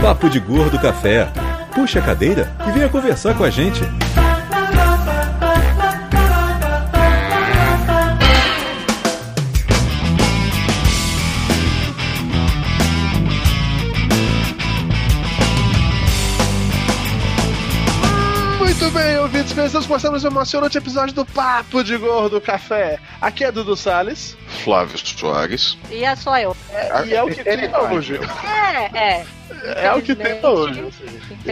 Papo de Gordo Café. Puxa a cadeira e venha conversar com a gente. Muito bem, ouvintes, estamos começando mais um emocionante episódio do Papo de Gordo Café. Aqui é Dudu Salles. Flávio Soares. E é só eu. E é o que tem pra hoje. É, é. É o que tem pra hoje.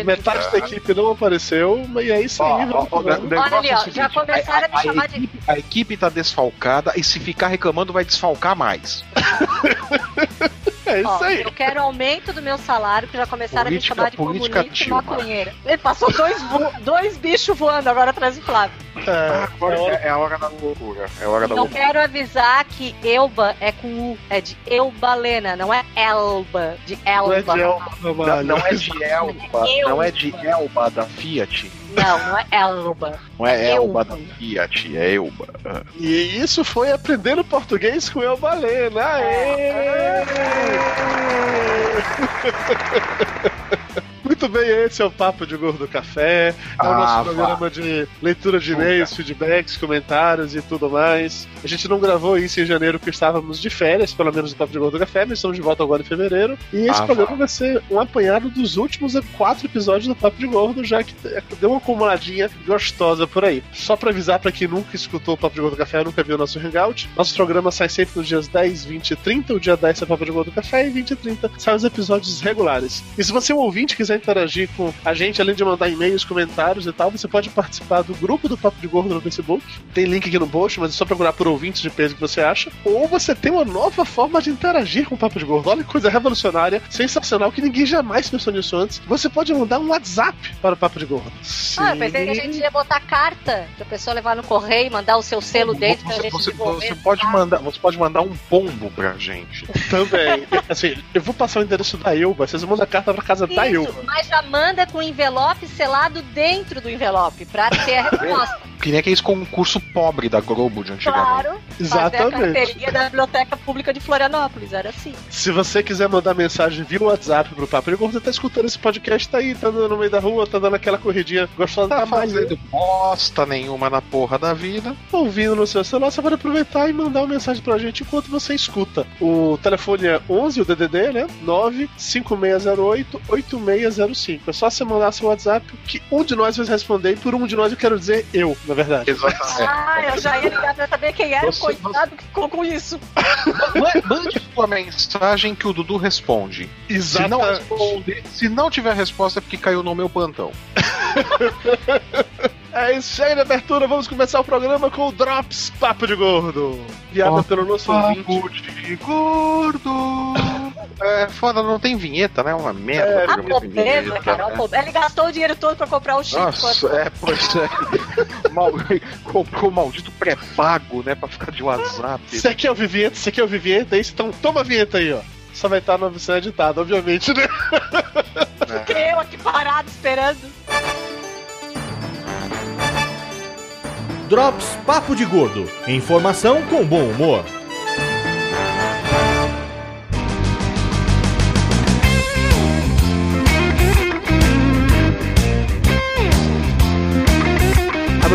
Metade da equipe não apareceu, mas é isso aí. Olha ali, é ó, já começaram a me chamar de. equipe, a equipe tá desfalcada e se ficar reclamando vai desfalcar mais. É isso Ó, aí. eu quero aumento do meu salário, que já começaram Política- a me chamar de política comunista e maconheira. Ele passou dois, vo- dois bichos voando agora atrás do Flávio. É, Agora é hora- é, a hora da loucura. É a hora da Não loucura. quero avisar que Elba é com U, é de Eubalena, não é Elba, de Não é Elba. de Elba, Não, não é de Elba, Eu. não é de Elba da Fiat. Não, não é Elba. Não é Elba Elba. da Fiat, é Elba. E isso foi aprendendo português com El Balena. Aê! Muito bem, esse é o Papo de Gordo Café. É o Ah, nosso vá. programa de leitura de e-mails, feedbacks, comentários e tudo mais. A gente não gravou isso em janeiro porque estávamos de férias, pelo menos no Papo de Gordo Café, mas estamos de volta agora em fevereiro. E esse Ah, programa vá. vai ser um apanhado dos últimos quatro episódios do Papo de Gordo, já que deu uma acumuladinha gostosa por aí. Só pra avisar pra quem nunca escutou o Papo de Gordo Café, nunca viu o nosso Hangout, nosso programa sai sempre nos dias 10, 20 e 30. O dia 10 é o Papo de Gordo Café e 20 e 30 saem os episódios regulares. E se você é um ouvinte quiser interagir com a gente, além de mandar e-mails, comentários e tal, você pode participar do grupo do Papo de Gordo no Facebook. Tem link aqui no post, mas é só procurar por ouvintes de peso que você acha. Ou você tem uma nova forma de interagir com o Papo de Gordo. Olha que coisa revolucionária, sensacional, que ninguém jamais pensou nisso antes. Você pode mandar um WhatsApp para o Papo de Gordo. Ah, eu pensei que a gente ia botar carta, pra pessoa levar no correio e mandar o seu selo dentro pra Você, gente você- você pode mandar, você pode mandar um pombo pra gente. Também. assim, eu vou passar o endereço da Elba. Vocês mandam a carta pra casa da Isso, Elba. Mas já manda com envelope selado dentro do envelope, pra ter a resposta. Que nem aqueles concurso pobre da Globo de antigamente. Claro, fazer a Exatamente. carteirinha da Biblioteca Pública de Florianópolis, era assim. Se você quiser mandar mensagem via WhatsApp pro Papo de Gordo, você tá escutando esse podcast, tá aí, tá andando no meio da rua, tá dando aquela corridinha gostosa Tá da fazendo bosta nenhuma na porra da vida. ouvindo no seu celular, você pode aproveitar e mandar uma mensagem pra gente enquanto você escuta. O telefone é 11, o DDD, né? 95608-8605. É só você mandar seu WhatsApp que um de nós vai responder e por um de nós eu quero dizer eu, na verdade. Exatamente. Ah, eu já ia ligar pra saber quem era o Você- coitado que ficou com isso. Ma- Mande sua mensagem que o Dudu responde. Se não, Exatamente. responder, se não tiver resposta é porque caiu no meu plantão. É isso aí na abertura, vamos começar o programa com o Drops Papo de Gordo. Piada pelo nosso ouvinte. Papo de gordo. É, foda, não tem vinheta, né? Uma merda. É, A pobreza, vinheta, cara, né? Ele gastou o dinheiro todo pra comprar o chip. Nossa, é, pois é. Mal, comprou o maldito pré-pago, né? Pra ficar de WhatsApp. Você quer ouvir vinheta? Você quer ouvir vinheta? É isso? Então toma a vinheta aí, ó. Só vai estar na versão editada, obviamente, né? Que eu aqui parado esperando. Drops Papo de Gordo. Informação com bom humor.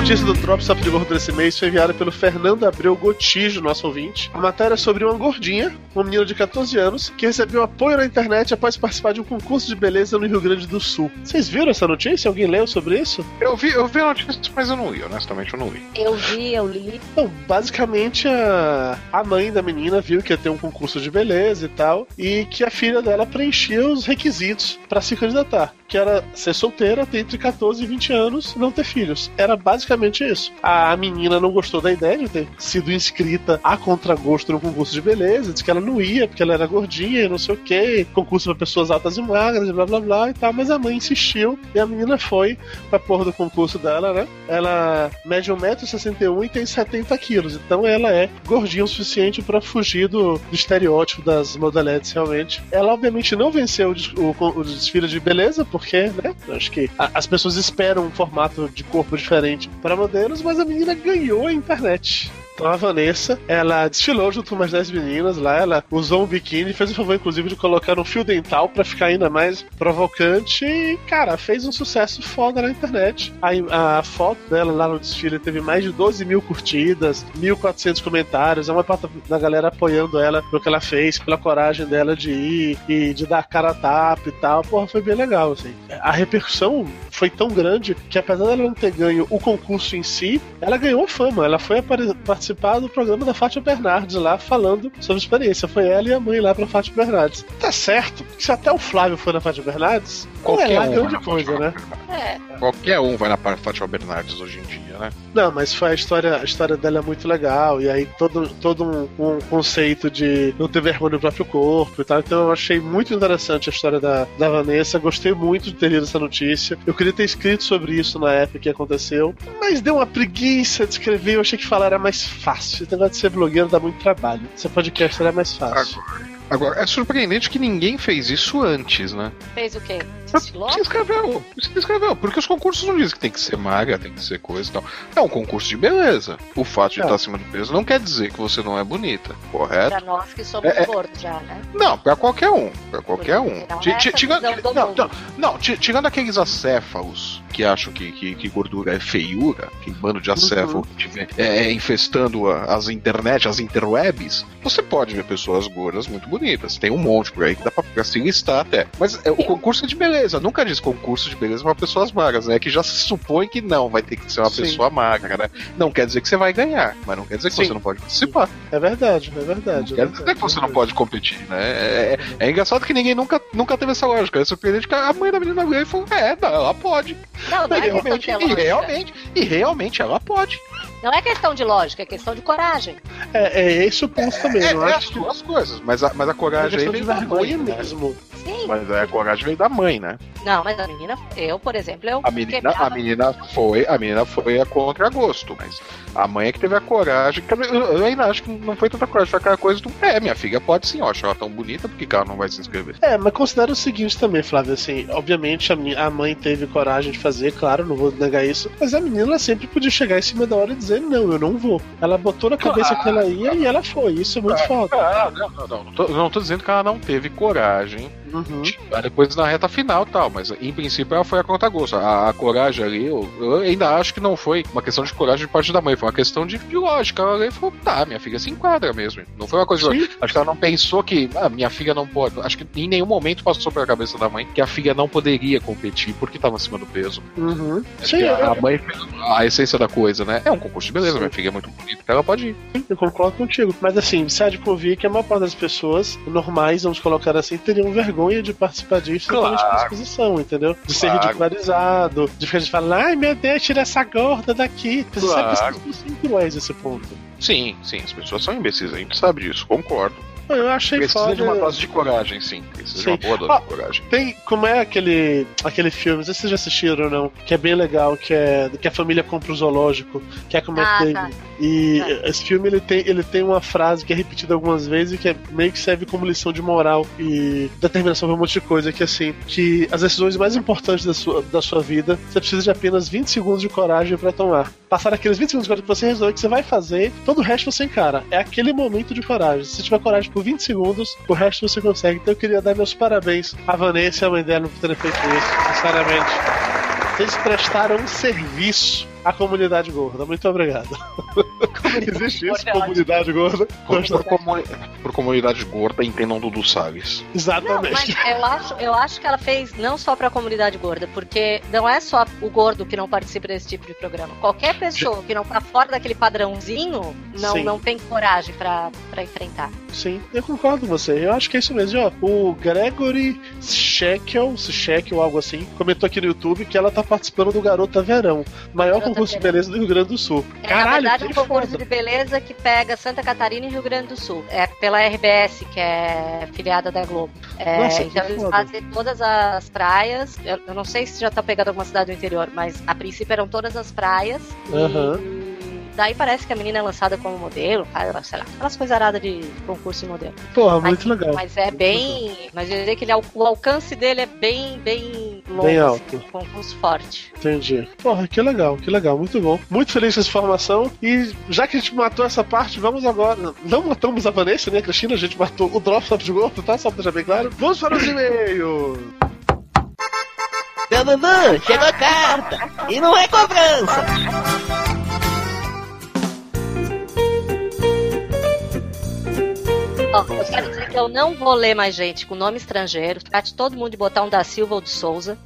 Notícia do Drop Papo de Gordo desse mês foi enviada pelo Fernando Abreu Gotijo, nosso ouvinte. A matéria é sobre uma gordinha, uma menina de 14 anos, que recebeu apoio na internet após participar de um concurso de beleza no Rio Grande do Sul. Vocês viram essa notícia? Alguém leu sobre isso? Eu vi, eu vi a notícia, mas eu não li, honestamente eu não li. Eu vi, eu li. Bom, basicamente a, a mãe da menina viu que ia ter um concurso de beleza e tal, e que a filha dela preenchia os requisitos pra se candidatar, que era ser solteira, ter entre 14 e 20 anos, e não ter filhos. Era basicamente isso. A menina não gostou da ideia de ter sido inscrita a contragosto no concurso de beleza, disse que ela não ia porque ela era gordinha não sei o que, concurso pra pessoas altas e magras blá blá blá e tal, mas a mãe insistiu e a menina foi pra porra do concurso dela, né? Ela mede 1,61m e tem 70 quilos, então ela é gordinha o suficiente pra fugir do, do estereótipo das modeletes, realmente. Ela, obviamente, não venceu o, o, o desfile de beleza, porque, né? Acho que a- as pessoas esperam um formato de corpo diferente para modelos, mas a menina ganhou a internet. Então a Vanessa, ela desfilou junto com umas 10 meninas lá, ela usou um biquíni, fez o favor, inclusive, de colocar um fio dental pra ficar ainda mais provocante e, cara, fez um sucesso foda na internet. A, a foto dela lá no desfile teve mais de 12 mil curtidas, 1.400 comentários, é uma parte da galera apoiando ela pelo que ela fez, pela coragem dela de ir e de dar cara a tapa e tal. Porra, foi bem legal, assim. A repercussão foi tão grande que, apesar dela não ter ganho o concurso em si, ela ganhou fama. Ela foi apare- participar do programa da Fátima Bernardes lá, falando sobre a experiência. Foi ela e a mãe lá pra Fátima Bernardes. Tá certo, que se até o Flávio foi na Fátima Bernardes, é Qualquer lá um grande vai na coisa, né? É, Qualquer um vai na Fátima Bernardes hoje em dia, né? Não, mas foi a história, a história dela é muito legal, e aí todo, todo um, um conceito de não ter vergonha do próprio corpo e tal. Então eu achei muito interessante a história da, da Vanessa, gostei muito de ter lido essa notícia. Eu queria ter escrito sobre isso na época que aconteceu, mas deu uma preguiça de escrever, eu achei que falar era mais fácil. Esse negócio de ser blogueiro dá muito trabalho. Ser podcast era mais fácil. Agora, é surpreendente que ninguém fez isso antes, né? fez o quê? Desfilou? Se inscreveu, se inscreveu, porque os concursos não dizem que tem que ser magra, tem que ser coisa e tal. É um concurso de beleza. O fato de É. estar acima do peso não quer dizer que você não é bonita, correto? Pra nós que somos É, é. gordos já, né? Não, pra qualquer um. Pra qualquer um. Não, ti- Tirando, aqueles acéfalos que acham que, que, que gordura é feiura, que bando de acéfalo que tiver é, é, infestando a- as internet, as interwebs, você pode ver pessoas gordas muito bonitas. Tem um monte por aí que dá pra, pra se listar até. Mas é, o concurso é de beleza, nunca diz concurso de beleza pra pessoas magras, né? Que já se supõe que não, vai ter que ser uma Sim. pessoa magra, né? Não quer dizer que você vai ganhar, mas não quer dizer que Sim. você não pode participar. É verdade, é verdade. é Quer verdade, dizer que você é não pode competir, né? É, é- é engraçado que ninguém nunca, nunca teve essa lógica. É surpreendente que a mãe da menina ganhou e falou: É, não, ela pode. Não, não E é realmente, e realmente, e realmente ela pode. Não é questão de lógica, é questão de coragem. É, é esse o ponto também. É, eu é acho as que duas coisas, mas a, mas a é coragem aí questão de veio da vergonha né? mesmo. Mas a coragem veio da mãe, né? Não, mas a menina, eu, por exemplo, eu A menina, quebrava- a menina foi, a menina foi a contra gosto, mas a mãe é que teve a coragem. Eu, ainda acho que não foi tanta coragem, foi aquela coisa do. É, minha filha pode sim, ó, acho ela tão bonita, por que ela não vai se inscrever? É, mas considera o seguinte também, Flávio, assim, obviamente a, a mãe teve coragem de fazer, claro, não vou negar isso, mas a menina sempre podia chegar em cima da hora e dizer, não, eu não vou. Ela botou na cabeça que ela ia e ela foi, isso é muito foda. Ah, não, não, não. Não tô, não tô dizendo que ela não teve coragem Uhum. Aí depois na reta final tal, mas em princípio ela foi a conta gosto. A, a coragem ali, eu, eu ainda acho que não foi uma questão de coragem de parte da mãe, foi uma questão de, de lógica. Ela ali falou, tá, minha filha se enquadra mesmo. Não foi uma coisa Sim. Acho que ela não pensou que ah, minha filha não pode. Acho que em nenhum momento passou pela cabeça da mãe que a filha não poderia competir porque estava acima do peso. Uhum. Acho Sim, que a, eu, a mãe fez a essência da coisa, né? É um concurso de beleza, Sim. minha filha é muito bonita, ela pode ir. eu concordo contigo. Mas assim, você há de convir que a maior parte das pessoas normais, vamos colocar assim, teriam vergonha de participar disso Claro. exatamente pela exposição, entendeu? De ser Claro. ridicularizado, de ficar falando, ai meu Deus, tira essa gorda daqui. Você sabe que as Claro. pessoas são cruéis nesse ponto. Sim, sim, as pessoas são imbecis, a gente sabe disso, concordo. Eu achei Precisa foda. de uma dose de coragem, sim. Precisa de uma Sim. boa dose Ó, de coragem. Tem, como é aquele, aquele filme, não sei se vocês já assistiram ou não, que é bem legal, que é que a família compra o zoológico, que é como é Ah, que tem. tá. E Tá. esse filme ele tem, ele tem uma frase que é repetida algumas vezes que é, meio que serve como lição de moral e determinação pra um monte de coisa, que é assim, que as decisões mais importantes da sua, da sua vida, você precisa de apenas 20 segundos de coragem pra tomar. Passar aqueles 20 segundos de coragem que você resolve que você vai fazer, todo o resto você encara. É aquele momento de coragem. Se você tiver coragem por 20 segundos, o resto você consegue. Então eu queria dar meus parabéns à Vanessa e à mãe dela por terem feito isso, sinceramente. Vocês prestaram um serviço à comunidade gorda. Muito obrigado. Existe isso, é comunidade gorda? Por, comuni- por comunidade gorda, entendam Dudu Salles. Não, Exatamente. mas eu acho, eu acho que ela fez não só pra comunidade gorda, porque não é só o gordo que não participa desse tipo de programa. Qualquer pessoa que não tá fora daquele padrãozinho não, Sim. não tem coragem pra, pra enfrentar. Sim, eu concordo com você. Eu acho que é isso mesmo. Ó, o Gregory Shekel, Shekel, algo assim, comentou aqui no YouTube que ela tá participando do Garota Verão, maior concurso de beleza do Rio Grande do Sul. É, Caralho, na verdade, que um concurso foda. de beleza que pega Santa Catarina e Rio Grande do Sul. É pela RBS, que é filiada da Globo. É, Nossa, que então eles foda. fazem todas as praias. Eu, eu não sei se já tá pegando alguma cidade do interior, mas a princípio eram todas as praias. E Aham. Daí parece que a menina é lançada como modelo, faz, sei lá, aquelas coisas aradas de concurso e modelo. Porra, Mas- muito legal. Mas é bem. Mas eu diria que ele, al- o alcance dele é bem, bem longo, Bem assim, alto. concurso forte. Entendi. Porra, que legal, que legal, muito bom. Muito feliz com essa informação. E já que a gente matou essa parte, vamos agora. Não matamos a Vanessa, né, Cristina? A gente matou o Drop Top de Gordo, tá? Só pra deixar bem claro. Vamos para os e-mails. Dudu, chegou a carta! E não é cobrança! Ó, eu quero dizer que eu não vou ler mais gente com nome estrangeiro. Trate todo mundo de botar um da Silva ou de Souza.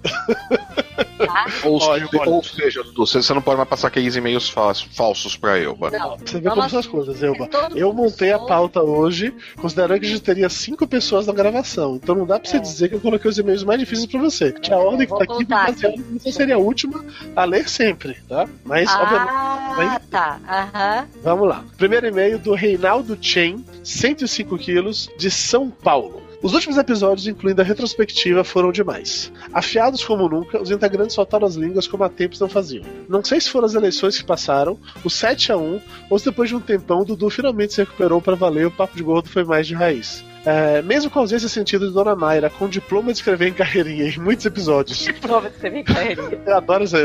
Tá? Ou, Olha, se- olha. ou seja, Dudu, você você não pode mais passar aqueles e-mails falsos, pra Elba. Não. Você vê como são as coisas, Elba. é Eu montei a pauta hoje, considerando que a gente teria cinco pessoas na gravação. Então não dá pra você É. dizer que eu coloquei os e-mails mais difíceis pra você. Que a É, ordem que tá aqui contar baseada você seria a última a ler sempre, tá? Mas, obviamente, Ah, tá. Aham. vamos lá. Primeiro e-mail do Reinaldo Chen, 105 quilos, de São Paulo. Os últimos episódios, incluindo a retrospectiva, foram demais. Afiados como nunca, os integrantes soltaram as línguas como há tempos não faziam. Não sei se foram as eleições que passaram, o 7 a 1 ou se depois de um tempão Dudu finalmente se recuperou para valer o papo de gordo foi mais de raiz. É, mesmo com a ausência sentido de Dona Mayra, com diploma de escrever em carreirinha em muitos episódios. Prova de você vir carreirinha. Eu adoro isso,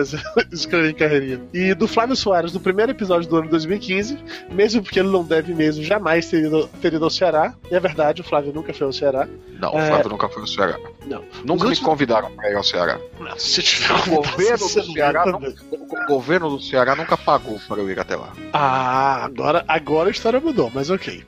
escrever em carreirinha. E do Flávio Soares, no primeiro episódio do ano 2015, mesmo porque ele não deve mesmo jamais ter ido, ter ido ao Ceará. E é verdade, o Flávio nunca foi ao Ceará. Não, o É. Flávio nunca foi ao Ceará. Não. Nunca Os me convidaram pra ir ao Ceará. Não, se tiver O governo do Ceará não-. O governo do Ceará nunca pagou para eu ir até lá. Ah, agora, agora a história mudou, mas ok.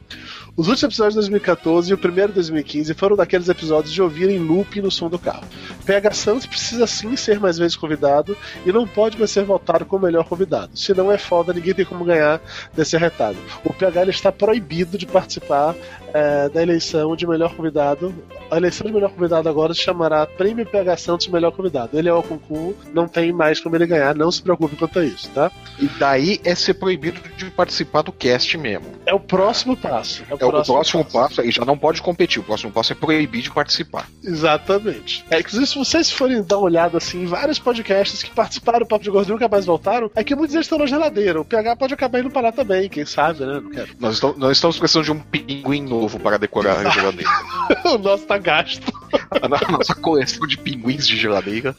Os últimos episódios de 2014 e o primeiro de 2015 foram daqueles episódios de ouvir em loop no som do carro. PH Santos precisa sim ser mais vezes convidado e não pode mais ser votado como melhor convidado. Se não é foda, ninguém tem como ganhar desse arretado. O PH está proibido de participar eh, da eleição de melhor convidado. A eleição de melhor convidado agora se chamará Prêmio PH Santos Melhor Convidado. Ele é o concurso, não tem mais como ele ganhar, não se preocupe quanto a isso, tá? E daí é ser proibido de participar do cast mesmo. É o próximo passo. É o próximo passo aí, já não pode competir. O próximo passo é proibir de participar. Exatamente. É, inclusive, se vocês forem dar uma olhada assim, em vários podcasts que participaram do Papo de Gordo e nunca mais voltaram, é que muitos deles estão na geladeira. O PH pode acabar indo para lá também, quem sabe, né? Não quero. Nós estamos, nós estamos precisando de um pinguim novo para decorar a geladeira. o nosso tá gasto. a nossa coleção de pinguins de geladeira.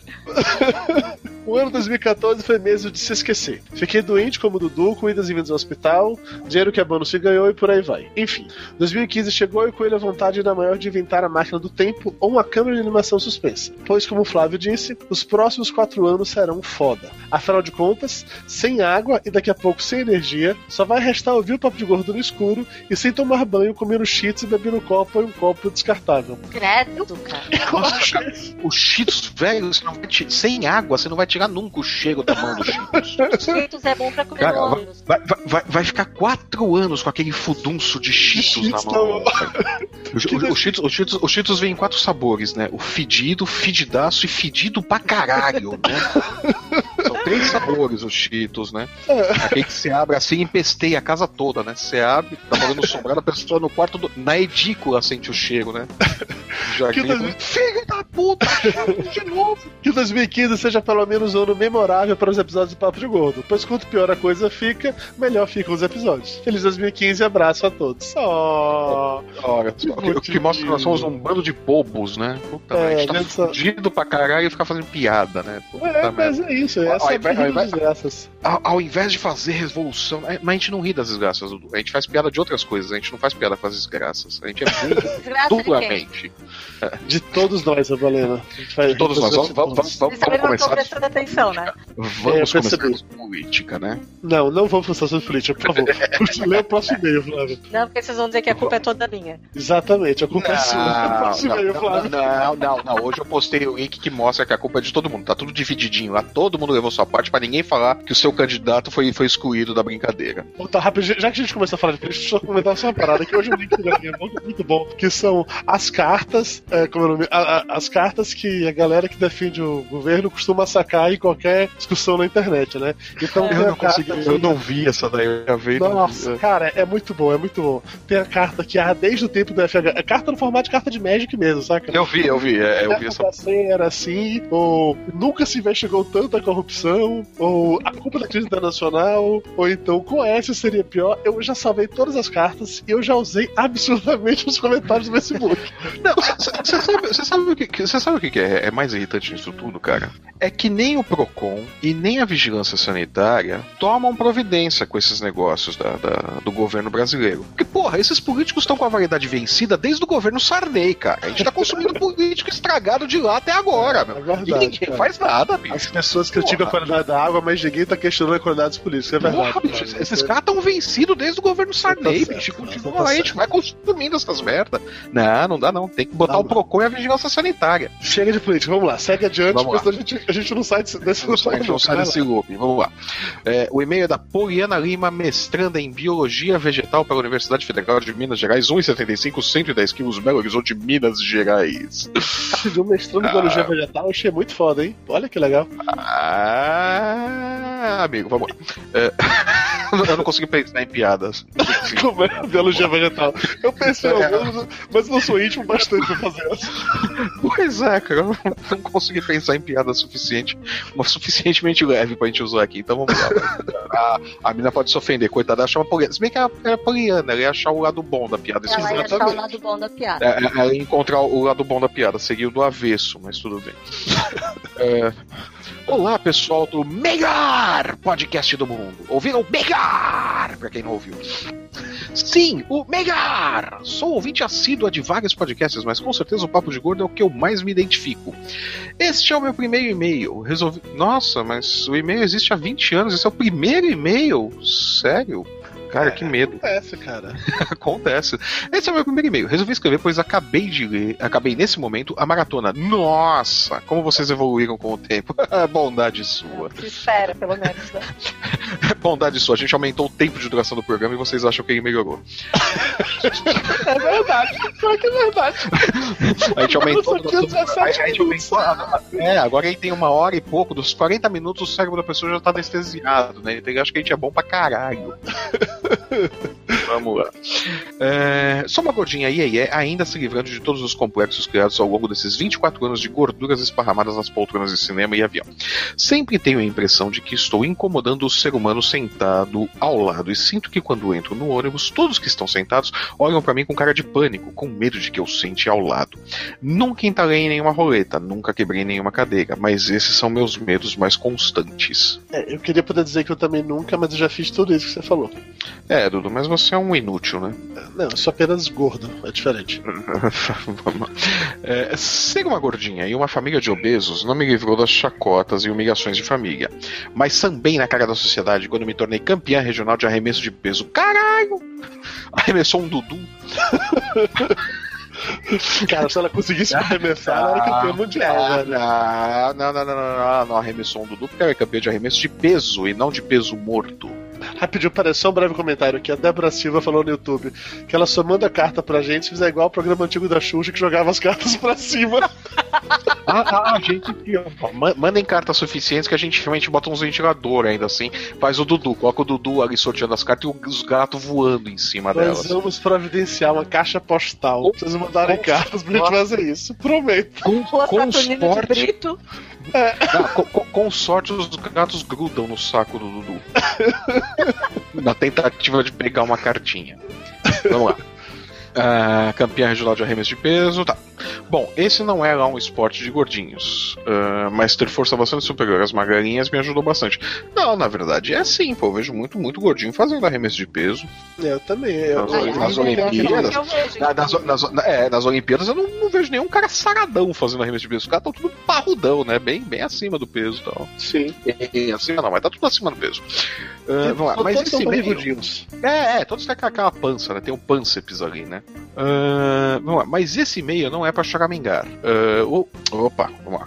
O ano 2014 foi mesmo de se esquecer. Fiquei doente como o Dudu, com idas e vindas ao hospital, dinheiro que a bônus se ganhou e por aí vai. Enfim, 2015 chegou e com ele a vontade ainda maior de inventar a máquina do tempo ou uma câmera de animação suspensa. Pois, como o Flávio disse, os próximos quatro anos serão foda. Afinal de contas, sem água e daqui a pouco sem energia, só vai restar ouvir o papo de gordo no escuro e sem tomar banho, comendo cheats e bebendo copo em um copo descartável. Credo, cara. Eu acho. O Cheetos, velho, você não vai te... sem água, você não vai tirar nunca o cheiro da mão do Cheetos. Cheetos é bom pra comer cara, vai, vai, vai, vai, ficar quatro anos com aquele fudunço de Cheetos, Cheetos na mão. O, o, Cheetos, o, Cheetos, o Cheetos vem em quatro sabores, né? O fedido, fedidaço e fedido pra caralho, né? São três sabores os Cheetos, né? Aquele que você abre assim e empesteia a casa toda, né? Você abre, tá falando sombrar, a pessoa no quarto, do... na edícula sente o cheiro, né? Já que Filho da puta, de novo. Que 2015 seja pelo menos um ano memorável para os episódios de Papo de Gordo. Pois quanto pior a coisa fica, melhor ficam os episódios. Feliz 2015 e abraço a todos. Oh, Olha, que o que mostra é que nós somos um bando de bobos, né? Puta, é, a gente tá fudido pra caralho e ficar fazendo piada, né? Puta é, mas merda. é isso, é essa ao, invés, ao, invés, desgraças. Ao, ao, invés de fazer revolução, é, mas a gente não ri das desgraças, a gente faz piada de outras coisas, a gente não faz piada com as desgraças. A gente é muito duramente de todos nós, a Valena. De todos nós. Vamos, vamos, vamos, vamos, Vocês também não começar. prestando atenção, né? Vamos É, começar com política, né? Não, não vamos fazer sobre política, por favor. Lê o próximo e-mail, Flávio. Não, porque vocês vão dizer que a culpa é toda minha. Exatamente, a culpa é sua. O Não, próximo não, e-mail, não, Flávio. não, não, não. Hoje eu postei o link que mostra que a culpa é de todo mundo. Tá tudo divididinho lá. Todo mundo levou sua parte pra ninguém falar que o seu candidato foi, foi excluído da brincadeira. Bom, Tá rápido, já que a gente começou a falar de política, deixa eu comentar só uma parada que hoje eu li que é muito, muito bom, que são as cartas, é, como é o nome? A- a- as cartas que a galera que defende o governo costuma sacar em qualquer discussão na internet, né? Então tem a carta eu não vi essa daí. Eu já vi, não vi. Nossa, cara, é muito bom, é muito bom. Tem a carta que há desde o tempo do FH. É carta no formato de carta de Magic mesmo, saca? Eu vi, eu vi, é, eu vi essa. era assim, ou nunca se investigou tanto a corrupção, ou a culpa da crise internacional, ou então com essa seria pior. Eu já salvei todas as cartas e eu já usei absurdamente os comentários do Facebook. Não, você sabe, cê sabe o que, você sabe o que, é, é mais irritante nisso tudo, cara? É que nem o PROCON e nem a vigilância sanitária tomam providência com esses negócios da, da- do governo brasileiro. Porque, porra, esses políticos estão com a validade vencida desde o governo Sarney, cara. A gente tá consumindo político estragado de lá até agora, meu. É verdade, e ninguém cara. faz nada, As bicho. pessoas criticam a Porra. qualidade da água, mas ninguém tá questionando a qualidade dos políticos. É verdade. Porra, bicho, cara. esses caras estão vencidos desde o governo Sarney, certo, bicho. Continua tá a gente vai consumindo essas merda. Não, não dá não. Tem que botar Não, o PROCON vigilância sanitária. Chega de política, vamos lá, segue adiante, Vamos senão a gente, a gente não sai desse, desse Não sai, não sai desse loop. Vamos lá. É, o e-mail é da Poliana Lima, mestranda em Biologia Vegetal pela Universidade Federal de Minas Gerais, 1,75, 110 quilos, Belo Horizonte, Minas Gerais. Um mestrando em biologia vegetal, eu achei muito foda, hein? Olha que legal. Ah, amigo, vamos lá. É, eu não consegui pensar em piadas. Como é biologia vegetal? Eu pensei É. mas não sou íntimo bastante pra fazer isso. Pois é, cara, eu não, consegui pensar em piada suficiente, uma suficientemente leve pra gente usar aqui, então vamos lá. A, a mina pode se ofender, coitada, ela chama Poliana. Se bem que ela é Poliana, ela ia achar o lado bom da piada. Ela ia achar o lado bom da piada. É, é, ela ia encontrar o lado bom da piada, seguiu do avesso, mas tudo bem. É, Olá, pessoal do melhor podcast do mundo. Ouviram o melhor? Pra quem não ouviu. Sim, o melhor! Sou ouvinte assídua de vários podcasts, mas com certeza o Papo de Gordo é o que eu mais me identifico. Este é o meu primeiro e-mail. Resolvi. Nossa, mas o e-mail existe há 20 anos. Esse é o primeiro e-mail? Sério? Cara, que medo. Acontece, cara. Acontece. Esse é o meu primeiro e-mail. Resolvi escrever, pois acabei de ler, acabei nesse momento a maratona. Nossa, como vocês evoluíram com o tempo. Bondade sua. Se espera, pelo menos. Né? Bondade sua. A gente aumentou o tempo de duração do programa e vocês acham que ele melhorou. É verdade. Pior que é verdade. A gente aumentou. É 17 a gente aumentou. É, agora ele tem uma hora e pouco. Dos 40 minutos, o cérebro da pessoa já tá anestesiado, né? Então ele acha que a gente é bom pra caralho. Vamos lá. É, só uma gordinha aí, aí, ainda se livrando de todos os complexos criados ao longo desses 24 anos de gorduras esparramadas nas poltronas de cinema e avião. Sempre tenho a impressão de que estou incomodando o ser humano sentado ao lado e sinto que quando entro no ônibus, todos que estão sentados olham para mim com cara de pânico, com medo de que eu sente ao lado. Nunca entalei em nenhuma roleta, nunca quebrei nenhuma cadeira, mas esses são meus medos mais constantes. É, eu queria poder dizer que eu também nunca, mas eu já fiz tudo isso que você falou. É, Dudu, mas você é um inútil, né? Não, eu sou apenas gordo, é diferente. É, ser uma gordinha e uma família de obesos não me livrou das chacotas e humilhações de família. Mas também na cara da sociedade quando me tornei campeã regional de arremesso de peso. Caralho! Arremessou um Dudu. Cara, se ela conseguisse arremessar, ela era campeã mundial, Ah, velho. não, não, não, não, não, não, não arremessou um Dudu porque ela é campeã de arremesso de peso e não de peso morto. Rapidinho, parece só um breve comentário aqui. A Débora Silva falou no YouTube que ela só manda carta pra gente se fizer igual o programa antigo da Xuxa que jogava as cartas pra cima. Ah, ah, gente, ó, ma- mandem cartas suficientes que a gente realmente bota uns ventiladores ainda assim. Faz o Dudu, coloca o Dudu ali sorteando as cartas e os gatos voando em cima Nós delas. vamos providenciar uma caixa postal. Pra vocês mandarem cartas pra gente fazer isso. Prometo. Com, com de sorte, ah, com, com- com sorte, os gatos grudam no saco do Dudu. Na tentativa de pegar uma cartinha. Vamos lá. Ah, campeã regional de arremesso de peso, tá. Bom, esse não é lá um esporte de gordinhos, ah, mas ter força bastante superior às magrinhas me ajudou bastante. Não, na verdade é assim, pô, eu vejo muito, muito gordinho fazendo arremesso de peso. Eu também. Eu, Nas Ai, eu- nas ai, Olimpíadas, é Na- Nas, nas- na- é, nas Olimpíadas eu não, não vejo nenhum cara saradão fazendo arremesso de peso. Os caras estão tudo parrudão, né? Bem, bem acima do peso e tal. Sim. E, acima não, mas tá tudo acima do peso. Ah, vamos lá, Todos mas são esse meio. barrigudinhos. É, é, todos têm aquela pança, né? Tem um pânceps ali, né? Ah, vamos lá, mas esse e-mail não é pra choramingar. O- opa, vamos lá.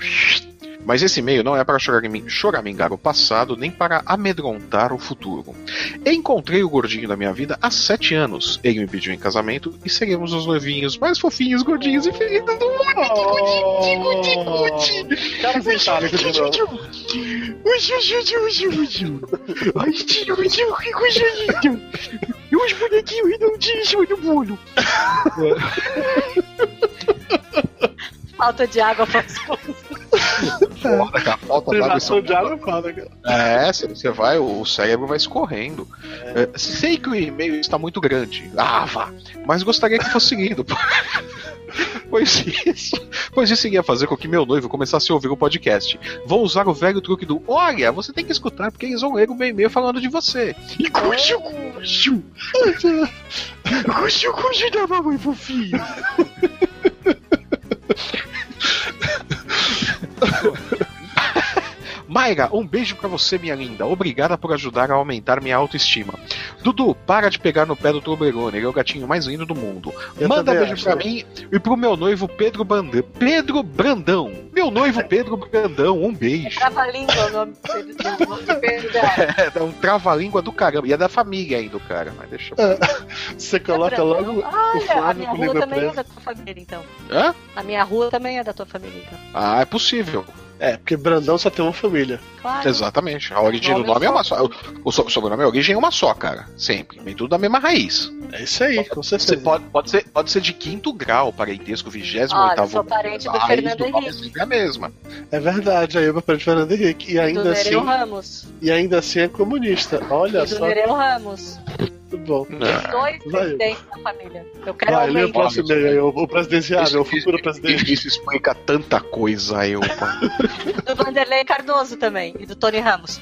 Mas esse e-mail não é para choramin- choramingar o passado, nem para amedrontar o futuro. Encontrei o gordinho da minha vida há sete anos. Ele me pediu em casamento e seremos os noivinhos mais fofinhos, gordinhos e felizes do mundo. Oh, Cara itálico de novo. Os bonequinhos redondinhos do bolo. Falta de água faz coisa. Foda, cara. Falta d'água de água é foda, cara. É, você vai, o cérebro vai escorrendo. É, sei que o e-mail está muito grande. Ah, vá. Mas gostaria que fosse seguido. Pois isso, pois isso iria fazer com que meu noivo começasse a ouvir o podcast. Vou usar o velho truque do Olha, você tem que escutar porque eles vão ler o meu e-mail falando de você. E cuxo, cuxo. Cuxo, cuxo da mamãe fofinho. Mayra, um beijo pra você, minha linda. Obrigada por ajudar a aumentar minha autoestima. Dudu, para de pegar no pé do Toblerone, ele é o gatinho mais lindo do mundo. Eu Manda beijo acho. pra mim e pro meu noivo Pedro Bandão. Pedro Brandão. Meu noivo Pedro Brandão, um beijo. Trava-língua o nome dele, dela. É, um trava-língua do caramba. E é da família ainda, o cara. Mas deixa eu. Você coloca logo o Olha, a minha rua também é da tua família, então. Hã? A minha rua também é da tua família, então. Ah, é possível. É, porque Brandão só tem uma família. Claro. Exatamente. A origem do Nome é uma só. O so- sobrenome, a origem é uma só, cara. Sempre. Vem tudo da mesma raiz. É isso aí, com Você certeza. pode, pode, ser, pode ser de quinto grau, parentesco, vigésimo Olha, oitavo. sou parente do Fernando do é Henrique. sempre a mesma. É verdade, aí eu para Fernando Henrique. E do ainda assim, Nereu Ramos. e ainda assim é comunista. Olha E do só, Nereu Ramos. Muito bom. Os dois Vai. presidentes da família. Eu quero Vai, lê o próximo e-mail aí, o, o presidenciável, o futuro presidente. Isso explica tanta coisa, eu. Do Vanderlei Cardoso também. E do Tony Ramos.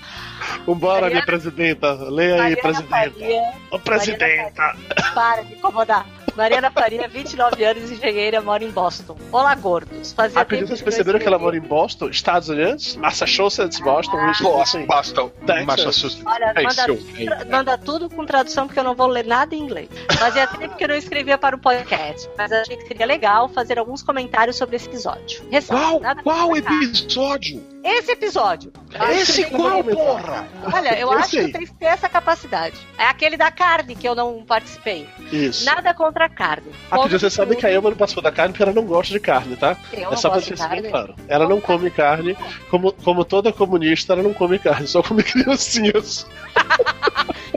Vambora, Mariana- minha presidenta. Leia aí, Mariana presidenta. Faria, Ô, presidenta. para de incomodar. Mariana Faria, 29 anos, engenheira, mora em Boston. Olá, gordos. Fazia tempo vocês eu perceberam que ela mora em Boston, Estados Unidos, Massachusetts, Boston, Ah. Boston, Boston, Texas. Massachusetts. Olha, É manda, é tra- manda tudo com tradução, porque eu não vou ler nada em inglês. Fazia tempo que eu não escrevia para o podcast, mas achei que seria legal fazer alguns comentários sobre esse episódio. Ressalto, Qual, qual episódio? Esse episódio. Eu Esse qual, porra? Olha, eu Esse acho que aí. tem que ter essa capacidade. É aquele da carne que eu não participei. Isso. Nada contra a carne. Rapidinho, você Como sabe que a Elma não passou da carne porque ela não gosta de carne, tá? Eu é só pra isso bem claro. Ela não come carne, como, como toda comunista, ela não come carne, só come criancinhas.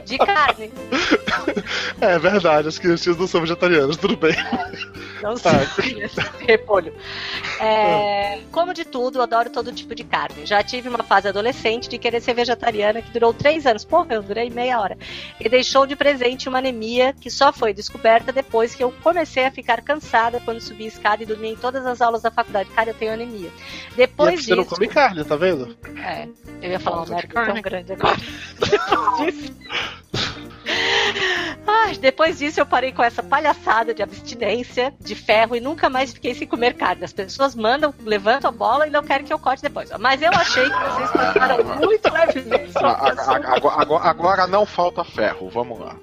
De carne. É verdade, as criancinhas não são vegetarianas, tudo bem. Não Tá. sei. Repolho. É, como de tudo, eu adoro todo tipo de carne. Já tive uma fase adolescente de querer ser vegetariana que durou três anos. Porra, eu durei meia hora. E deixou de presente uma anemia que só foi descoberta depois que eu comecei a ficar cansada quando subi a escada e dormia em todas as aulas da faculdade. Cara, eu tenho anemia. E é Depois porque você não disso. come carne, tá vendo? É, eu ia falar de merda tão carne. grande agora. Depois disso. Ai, depois disso eu parei com essa palhaçada de abstinência de ferro e nunca mais fiquei sem comer carne. As pessoas mandam, levantam a bola e não querem que eu corte depois. Mas eu achei que vocês passaram muito levemente Agora, agora- agora não falta ferro, vamos lá.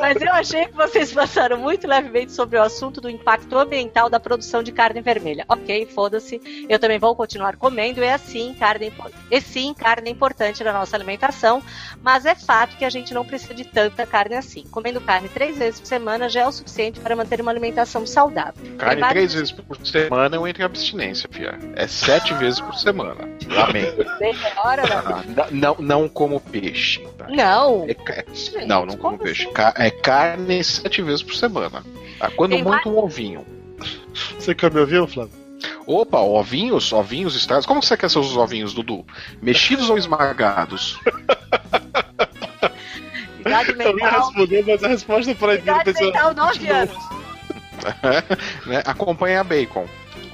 Mas eu achei que vocês passaram muito levemente sobre o assunto do impacto ambiental da produção de carne vermelha. Ok, foda-se. Eu também vou continuar comendo e assim, carne é e sim, carne é importante na nossa alimentação, mas é fato que a gente não precisa de tanta carne assim. Comendo carne três vezes por semana já é o suficiente para manter uma alimentação saudável. Carne vários- três vezes por semana eu entro em abstinência, fia. É sete vezes por semana. Lamento. Bem melhor, ou não? Não, não como peixe. tá? Não. É Gente, não, não como como peixe. É carne sete vezes por semana. tá? Quando Tem muito um ovinho. Você come ovinho, Flávio? Opa, ovinhos, ovinhos estrados. Como você quer seus ovinhos, Dudu? Mexidos ou esmagados? Idade Eu ia mental. responder, mas a resposta é proibida. Idade mental, 9 anos. né? Acompanha a bacon.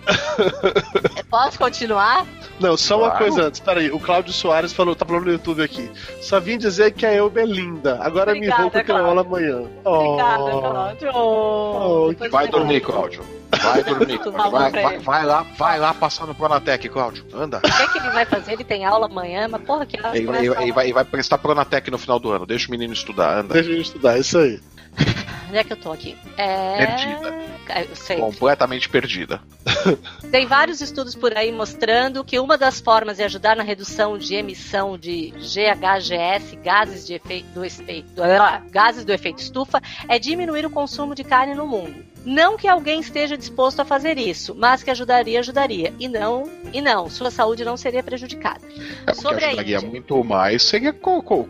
Posso continuar? Não, só uma Claro. coisa antes. Peraí, o Cláudio Soares falou, tá falando no YouTube aqui. Só vim dizer que a Elba é linda. Agora me Obrigada, vou pro Cláudio. aula amanhã. Obrigada, Oh. Cláudio. Oh, Depois Vai dormir, Cláudio. Vai dormir. Vai, vai, ele. vai lá, vai lá passar no Pronatec, Cláudio. Anda. O que, é que ele vai fazer? Ele tem aula amanhã, mas porra, que hora Ele, ele- ele aula? vai, ele vai prestar Pronatec no final do ano. Deixa o menino estudar, anda. Deixa eu estudar, isso aí. Onde é que eu tô aqui? É... Perdida. Sei. Completamente perdida. Tem vários estudos por aí mostrando que uma das formas de ajudar na redução de emissão de GHGS, gases, de efeito, do, efeito, ah, gases do efeito estufa, é diminuir o consumo de carne no mundo. Não que alguém esteja disposto a fazer isso, mas que ajudaria, ajudaria. E não, e não, sua saúde não seria prejudicada. É, o que Sobre a ajudaria Índia. muito mais seria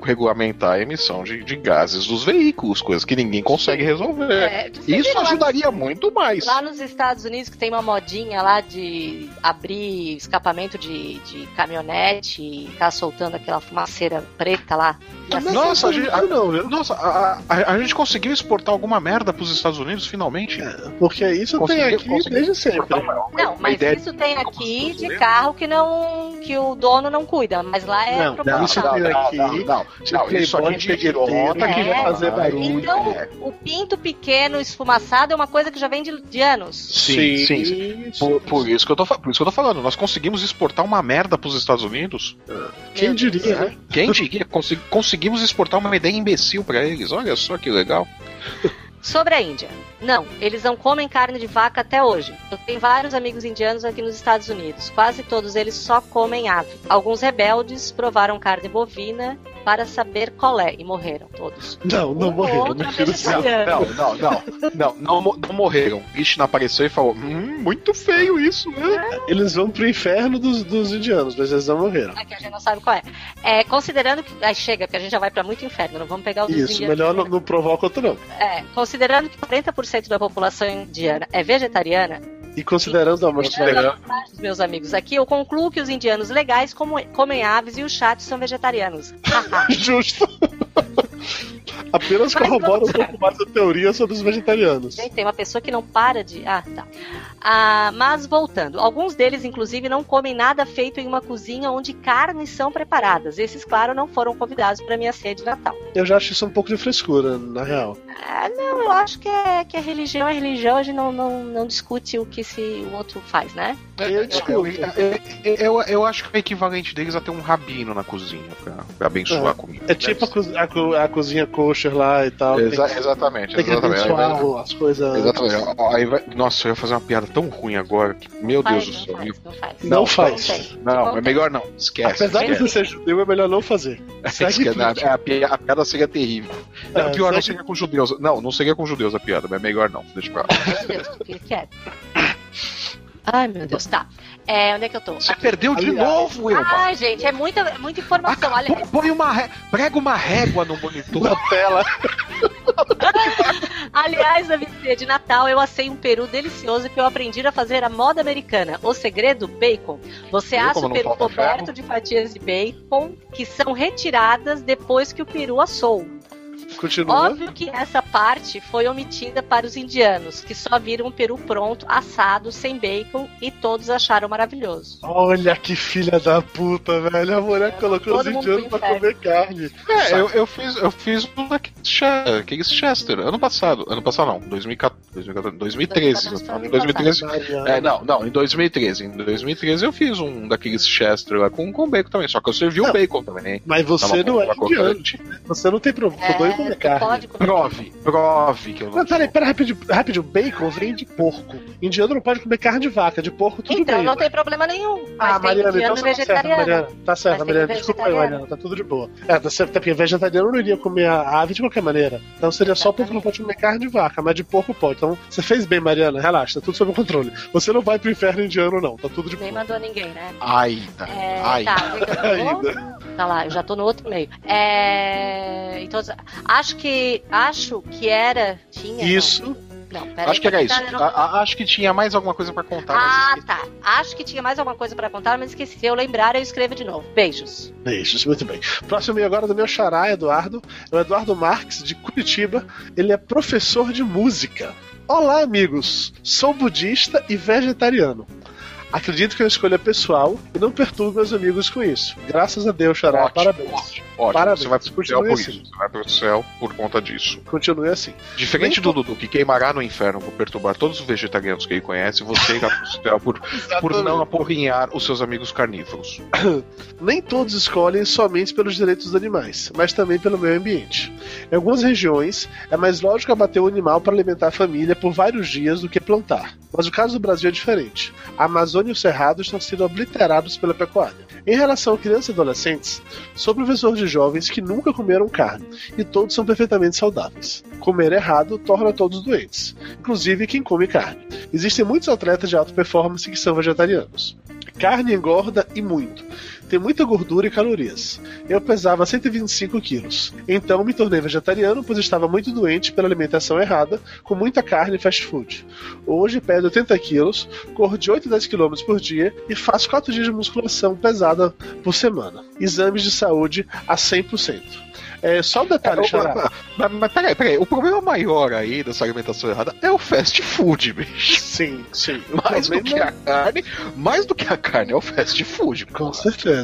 regulamentar a emissão de, de gases dos veículos, coisas que ninguém consegue resolver. É, Isso lá ajudaria muito mais. Lá nos Estados Unidos que tem uma modinha lá de abrir escapamento de, de caminhonete e tá soltando aquela fumaceira preta lá. Assim, Nossa, a gente, a- não, nossa, a, a- a gente conseguiu exportar alguma merda pros Estados Unidos finalmente. Porque isso tem aqui desde sempre. Não, mas isso tem de- aqui de Não, carro que não que o dono não cuida, mas lá é Não, proporcional. isso tem aqui. não, não, não, isso a Playboy gente idiota pegueteiro, que é, vai fazer barulho. Então, É. o pinto pequeno esfumaçado é uma coisa que já vem de, de anos. Sim, sim, Por, por isso que eu tô, por isso que eu tô falando, nós conseguimos exportar uma merda pros Estados Unidos. Quem Meu Deus. diria, né? Quem diria? Consegui- conseguimos exportar uma ideia imbecil pra eles. Olha só que legal. Sobre a Índia. Não, eles não comem carne de vaca até hoje. Eu tenho vários amigos indianos aqui nos Estados Unidos. Quase todos eles só comem ave. Alguns rebeldes provaram carne bovina para saber qual é e morreram todos. Não, não Um morreram. é. Não, não, não. Não, não, não morreram. Krishna apareceu e falou: Hum, muito feio isso, né? Eles vão pro inferno dos, dos indianos, mas eles não morreram. Aqui a gente não sabe qual é. é considerando que. Aí chega, porque a gente já vai pra muito inferno, não vamos pegar o dos Isso, indianos. melhor não, não provoca outro não. É, considerando que 40% da população indiana é vegetariana, E considerando a amostra meus amigos aqui, eu concluo que os indianos legais como- comem aves e os chatos são vegetarianos. Justo. Apenas corrobora um pouco mais a teoria sobre os vegetarianos. Gente, tem uma pessoa que não para de. Ah, tá. Ah, mas voltando, alguns deles, inclusive, não comem nada feito em uma cozinha onde carnes são preparadas. Esses, claro, não foram convidados para minha ceia de Natal. Eu já acho isso um pouco de frescura, na real. Ah, não, eu acho que é, que é religião, é religião, a gente não, não, não discute o que se o outro faz, né? Eu Eu, discordo. eu, eu, eu acho que o equivalente deles é ter um rabino na cozinha pra, pra abençoar É. a comida. É tipo a, co- a co- a cozinha kosher lá e tal. Exa- tem, exatamente, tem que exatamente. abençoar as coisas. Exatamente. Aí vai- Nossa, eu ia fazer uma piada tão ruim agora que, meu Faz, Deus do céu. faz, não faz. Não Não, faz. Não, Não é melhor não. Esquece. Apesar de esquece. você ser judeu, é melhor não fazer. Segue frente. a, a pi- a piada seria terrível. É, Não, pior, não seria com judeus. Não, não seria com judeus a piada, mas é melhor não. Deixa pra lá. Meu Deus, o que ele quer? Ai, meu Deus, tá. É, onde é que eu tô? Você perdeu de Aliás- novo, Elba. Ai, gente, é muita, muita informação. Olha, Põe- uma ré... Prega uma régua no monitor. Na tela. aliás, na minha de Natal eu assei um peru delicioso que eu aprendi a fazer a moda americana. O segredo, bacon. Você Viu assa o peru coberto ferro? de fatias de bacon que são retiradas depois que o peru assou. Continua. Óbvio que essa parte foi omitida para os indianos, que só viram o peru pronto, assado, sem bacon, e todos acharam maravilhoso. Olha que filha da puta, velho. A mulher colocou os indianos pra comer carne. É, eu, eu fiz, eu fiz um aqueles Chester, ano passado. Ano passado não, 2014, 2014, 2013. 2014 Em 2013. Mariana. É, não, não, em 2013. Em 2013 eu fiz um daqueles Chester lá com, com bacon também, só que eu servi o Não. bacon também. Mas você não é com- com indiano. Você não tem problema. É, Problema carne. pode comer. Prove, prove que eu não Mas peraí, peraí, rapidinho, rapidinho. Bacon vem de porco. Indiano não pode comer carne de vaca. De porco, tudo Então, bem. não tem problema nenhum. Mas Ah, tem Mariana, então você tá vegetariano. Mariana. Tá tem Mariana. Desculpa aí. Mariana. Tá tudo de boa. É, tá certo, até porque vegetariano não iria comer a ave de qualquer maneira. Então seria só porque não pode comer carne de vaca, mas de porco pode. Então você fez bem, Mariana. Relaxa, tá tudo sob controle. Você não vai pro inferno indiano, não. Tá tudo de Nem boa. mandou ninguém, né? Ainda, É, ainda. tá, eu tô? Ainda. Tá lá, eu já tô no outro meio. É, então, acho que acho que era tinha. não. Isso. Não, pera Acho que era isso. Não- A- acho que tinha mais alguma coisa pra contar. Ah, tá. Acho que tinha mais alguma coisa pra contar, mas esqueci. Se eu lembrar, eu escrevo de novo. Beijos. Beijos, muito bem. Próximo e-mail agora do meu xará, Eduardo. É o Eduardo Marques, de Curitiba. Ele é professor de música. Olá, amigos. Sou budista e vegetariano. Acredito que é uma escolha pessoal e não perturbo meus amigos com isso. Graças a Deus, xará. Ótimo, Parabéns. Ótimo, ótimo. Parabéns. Você vai pro céu por assim. isso. Você vai pro céu por conta disso. Continue assim. Diferente do Dudu, que queimará no inferno por perturbar todos os vegetarianos que ele conhece, você irá pro céu por, por não aporrinhar os seus amigos carnívoros. Nem todos escolhem somente pelos direitos dos animais, mas também pelo meio ambiente. Em algumas regiões, é mais lógico abater o animal para alimentar a família por vários dias do que plantar. Mas o caso do Brasil é diferente. A Amazônia e o Cerrado estão sendo obliterados pela pecuária. Em relação a crianças e adolescentes, sou professor de jovens que nunca comeram carne e todos são perfeitamente saudáveis. Comer errado torna todos doentes, inclusive quem come carne. Existem muitos atletas de alta performance que são vegetarianos. Carne engorda e muito. Tem muita gordura e calorias. Eu pesava 125 quilos. Então me tornei vegetariano, pois estava muito doente pela alimentação errada, com muita carne e fast food. Hoje peso 80 quilos, corro de 8 a 10 km por dia e faço 4 dias de musculação pesada por semana. Exames de saúde a 100%. É, só um detalhe, Xará. Mas, mas peraí, peraí, o problema maior aí dessa alimentação errada é o fast food, bicho. Sim, sim. Mais do que a carne, mais do que a carne é o fast food. Com certeza.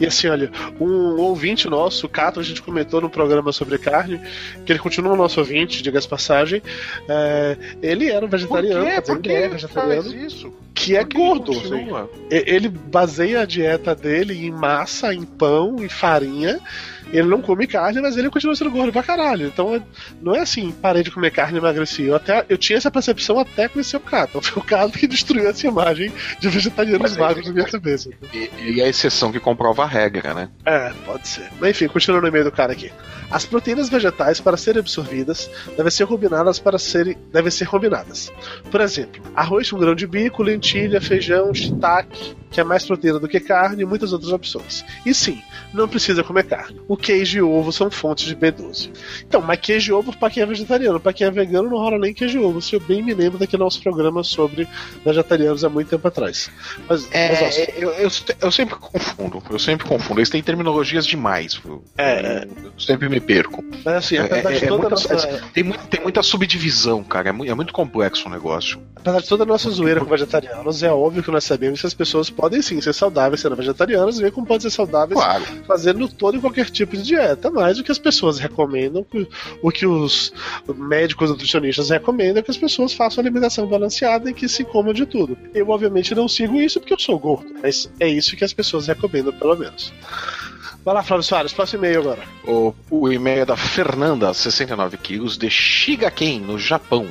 E assim, olha, um ouvinte nosso, o Cato, a gente comentou no programa sobre carne, que ele continua nosso ouvinte, diga-se passagem. é, ele era um Por vegetariano, quê? quer dizer, Por que ele é vegetariano, isso? que é Por que gordo. assim. E- Ele baseia a dieta dele em massa, em pão, em farinha. Ele não come carne, mas ele continua sendo gordo pra caralho. Então é- não é assim, parei de comer carne e emagreci. Eu, até, eu tinha essa percepção até conhecer o Cato. Foi o Cato que destruiu essa imagem de vegetarianos é- magros na minha cabeça. E, e a exceção que comprova a regra, né? É, pode ser. Mas enfim, continuando no e-mail do cara aqui. As proteínas vegetais, para serem absorvidas, devem ser combinadas para serem. devem ser combinadas. Por exemplo, arroz com grão de bico, lentilha, feijão, shiitake, que é mais proteína do que carne, e muitas outras opções. E sim, não precisa comer carne. O queijo e ovo são fontes de B12. Então, mas queijo e ovo para quem é vegetariano, para quem é vegano não rola nem queijo e ovo. Se eu bem me lembro daquele nosso programa sobre vegetarianos há muito tempo atrás. Mas, mas, ó, É, eu, eu, eu sempre confundo, eu sempre confundo. Eles têm terminologias demais. É, Eu sempre me perco. mas assim, É, apesar de é- é toda muita- nossa. Tem, muito, tem muita subdivisão, cara. É muito, é muito complexo o negócio. Apesar de toda a nossa zoeira com vegetarianos, é óbvio que nós sabemos que as pessoas podem sim ser saudáveis sendo vegetarianas e ver como podem ser saudáveis Claro. fazendo todo e qualquer tipo de dieta. Mas o que as pessoas recomendam, o que os médicos nutricionistas recomendam é que as pessoas façam alimentação balanceada e que se comam de tudo. Eu, obviamente, não sigo isso porque eu sou gordo. Mas é isso que as pessoas recomendam, pelo menos. Vai lá, Flávio Soares, próximo e-mail agora. O, o e-mail é da Fernanda, 69 quilos, de Shigaken, no Japão.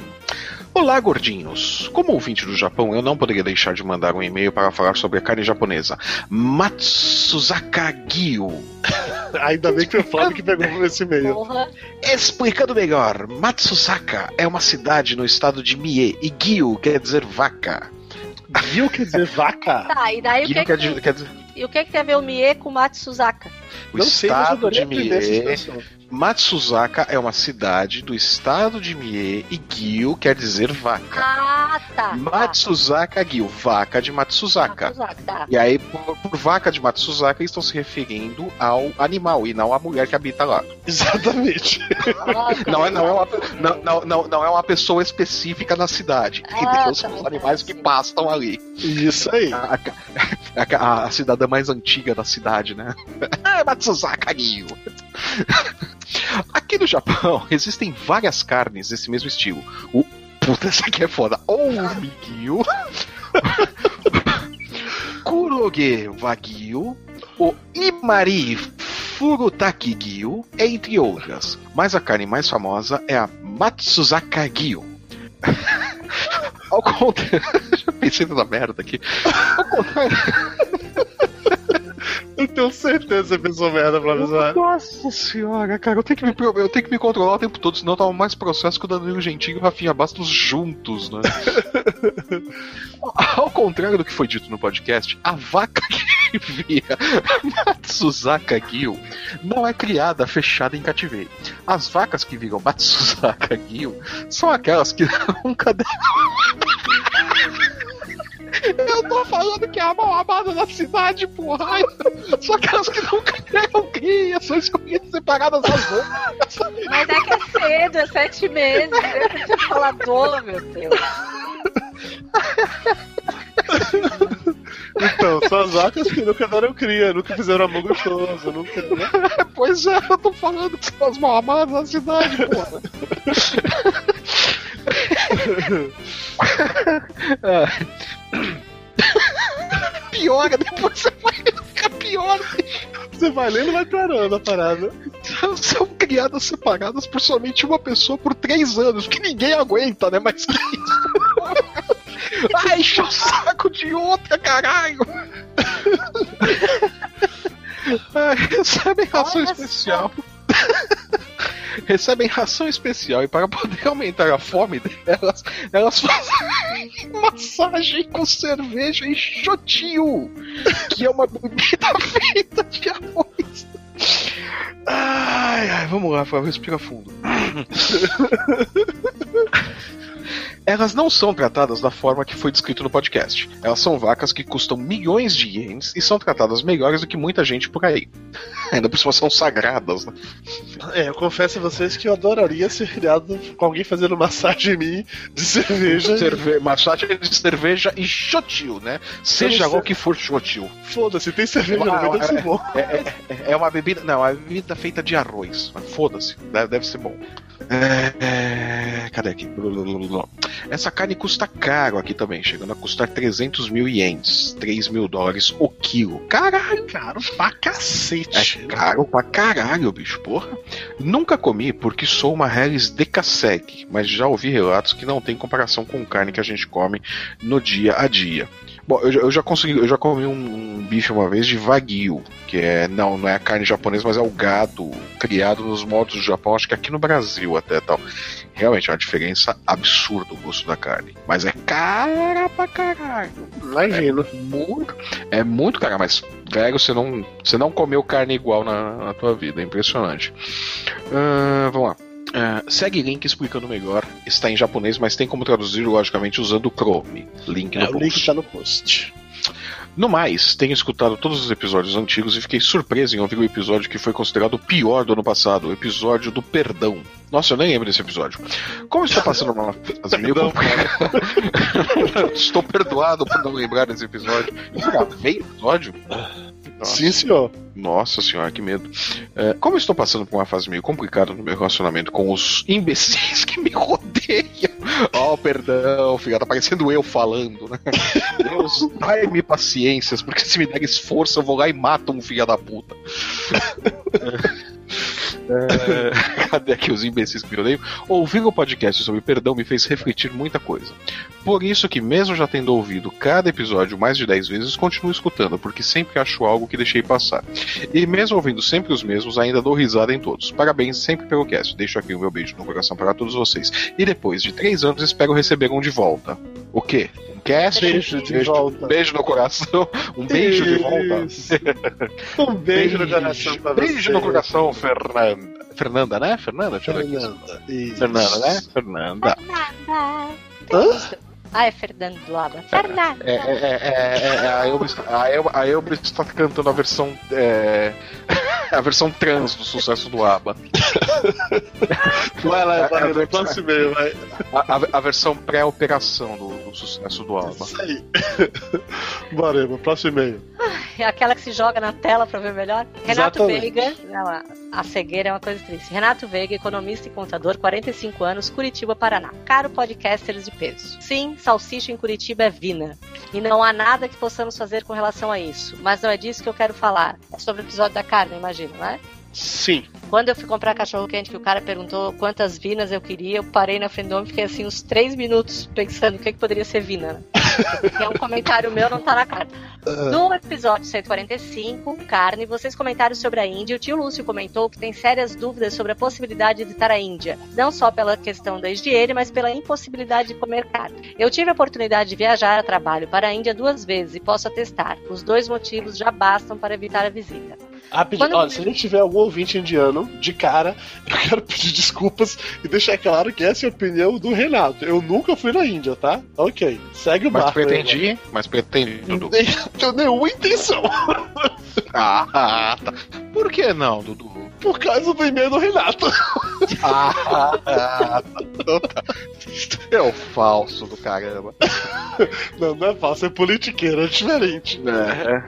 Olá, gordinhos! Como ouvinte do Japão, eu não poderia deixar de mandar um e-mail para falar sobre a carne japonesa. Matsuzaka Gyu. Ainda bem que foi o Flávio que pegou por esse e-mail. Porra. Explicando melhor, Matsusaka é uma cidade no estado de Mie e Gyu quer dizer vaca. Viu quer dizer vaca? Tá, e daí o que, Gyu que, quer, dizer- quer dizer e o que, que tem a ver o Mie com o Matsuzaka? o não sei, mas eu estado adorei de Mie. Matsuzaka é uma cidade do estado de Mie e Gyu quer dizer vaca. Ah, tá. Matsuzaka Gyu, vaca de tá. Matsuzaka. Matsuzaka, tá. E aí, por, por vaca de Matsuzaka, eles estão se referindo ao animal e não à mulher que habita lá. Exatamente. Ah, tá. Não é, não, é uma, não, não, não, é uma pessoa específica na cidade. Ah, entendeu? tá, São os tá. animais que pastam ali. Isso aí. A, a- a- a cidadã mais antiga da cidade, né? Ah, Matsuzaka Gyu. Aqui no Japão existem várias carnes desse mesmo estilo. O puta, esse aqui é foda. O Migyu, Kuroge Wagyu, o Imari Furutaki Gyu, entre outras. Mas a carne mais famosa é a Matsuzaka Gyu. Ao contrário, já pensei nessa merda aqui. Ao contrário, Eu tenho certeza que eu sou merda, Flávio Soares. Nossa senhora, cara, eu tenho, que me, eu tenho que me controlar o tempo todo, senão eu tava mais processo que o Danilo Gentili e o Rafinha Bastos juntos, né? Ao contrário do que foi dito no podcast, a vaca que vira Matsuzaka Gyu não é criada fechada em cativeiro. As vacas que viram Matsuzaka Gyu são aquelas que nunca deram. Eu tô falando que é a mão amada da cidade, porra. São aquelas que nunca deram cria, são escolhidas separadas das outras. Mas é que é cedo, é sete meses. Deixa ser falador, meu Deus. Então, são as vacas que nunca deram cria, nunca fizeram amor gostoso, nunca. Né? Pois é, eu tô falando que são as mal amadas da cidade, porra. É. Piora, depois você vai ficar pior. Você vai lendo e vai piorando a parada. São criadas separadas por somente uma pessoa por três anos, que ninguém aguenta, né? Mas que isso? Ai, enche o saco de outra, caralho! Ah, recebem ração Olha especial. recebem ração especial e para poder aumentar a fome delas, elas fazem massagem com cerveja e shotiu, que é uma bebida feita de arroz. Ai, ai, vamos lá, respira fundo. Elas não são tratadas da forma que foi descrito no podcast. Elas são vacas que custam milhões de ienes e são tratadas melhores do que muita gente por aí. Ainda por cima são sagradas, né? É, eu confesso a vocês que eu adoraria ser criado com alguém fazendo massagem em mim de cerveja. Cerve massagem de cerveja e shotil, né? Seja lá o que for shotil. Foda-se, tem cerveja no Ah, meio, deve ser bom. É, é- é uma bebida. Não, é uma bebida feita de arroz. Foda-se, deve, ser bom. É, é, cadê aqui? Blulululu. Essa carne custa caro aqui também, chegando a custar 300 mil ienes, 3 mil dólares o quilo. Caralho! Caro pra cacete. É caro pra caralho, bicho, porra. Nunca comi porque sou uma Hellis Decaseg, mas já ouvi relatos que não tem comparação com carne que a gente come no dia a dia. Bom, eu, já- eu já consegui, eu já comi um, um bife uma vez de wagyu, que é não, não é a carne japonesa, mas é o gado criado nos modos do Japão, acho que aqui no Brasil até tal. Realmente é uma diferença absurda o gosto da carne, mas é cara pra caralho. Imagino. Muito, é muito cara, mas velho, você não, você não comeu carne igual na, na tua vida, é impressionante. Ah, vamos lá. Ah, segue link explicando melhor. Está em japonês, mas tem como traduzir, logicamente, usando o Chrome. Link no É, o link post. tá no post. No mais, tenho escutado todos os episódios antigos e fiquei surpreso em ouvir o episódio que foi considerado o pior do ano passado, o episódio do perdão. Nossa, eu nem lembro desse episódio. Como estou passando uma fase meio Perdão, Estou perdoado por não lembrar desse episódio. Gravei episódio? Nossa. Sim, senhor. Nossa senhora, que medo. É, como eu estou passando por uma fase meio complicada no meu relacionamento com os imbecis que me rodeiam. Oh, perdão, filha, tá parecendo eu falando, né? Deus, dai-me paciências, porque se me der esforço eu vou lá e mato um filho da puta. É, cadê aqui os imbecis que me rodeiam? Ouvir o podcast sobre perdão me fez refletir muita coisa. Por isso que, mesmo já tendo ouvido cada episódio mais de 10 vezes, continuo escutando, porque sempre acho algo que deixei passar. E mesmo ouvindo sempre os mesmos, ainda dou risada em todos. Parabéns sempre pelo cast. Deixo aqui o meu beijo no coração para todos vocês. E depois de três anos, espero receber um de volta. O quê? Um cast? Beijo de volta. Beijo no coração. Um beijo de volta. Um beijo no coração pra você. Beijo no coração, Fernanda. Fernanda, né? Fernanda? Deixa eu ver aqui. Fernanda. Isso. Fernanda, né? Fernanda. Fernanda. Hã? Ah, é Fernando do Abra. Fernanda. É, é, é, é, é, a Elba está- a a Elba está cantando a versão. é, a versão trans do sucesso do ABBA. Vai lá, É, vai, é, próximo e-mail, vai. A, a- a versão pré-operação do, do sucesso do ABBA. Isso aí. Bora, Eva, próximo e-mail. É aquela que se joga na tela pra ver melhor. Renato Exatamente. Veiga. A cegueira é uma coisa triste. Renato Veiga, economista e contador, 45 anos, Curitiba, Paraná. Caro podcasters de peso. Sim, salsicha em Curitiba é vina. E não há nada que possamos fazer com relação a isso. Mas não é disso que eu quero falar. É sobre o episódio da carne, imagino, não é? Sim. Quando eu fui comprar cachorro quente, que o cara perguntou quantas vinas eu queria, eu parei na frente do homem e fiquei assim uns três minutos pensando o que, que poderia ser vina. Né? É um comentário meu, não tá na carta. No episódio 145, carne, vocês comentaram sobre a Índia. O tio Lúcio comentou que tem sérias dúvidas sobre a possibilidade de visitar a Índia. Não só pela questão da higiene, mas pela impossibilidade de comer carne. Eu tive a oportunidade de viajar a trabalho para a Índia duas vezes e posso atestar. Os dois motivos já bastam para evitar a visita. Rapidinho, Quando- olha, se a gente tiver algum ouvinte indiano, de cara, eu quero pedir desculpas e deixar claro que essa é a opinião do Renato. Eu nunca fui na Índia, tá? Ok. Segue o Mas barco. aí, pretendi, mas pretendi, Dudu. Nem tenho nenhuma intenção. Ah, tá. Por que não, Dudu? Por causa do e-mail do Renato. Ah, tá. Então tá. É o falso do caramba. Não, não é falso, é politiqueira, é diferente. É.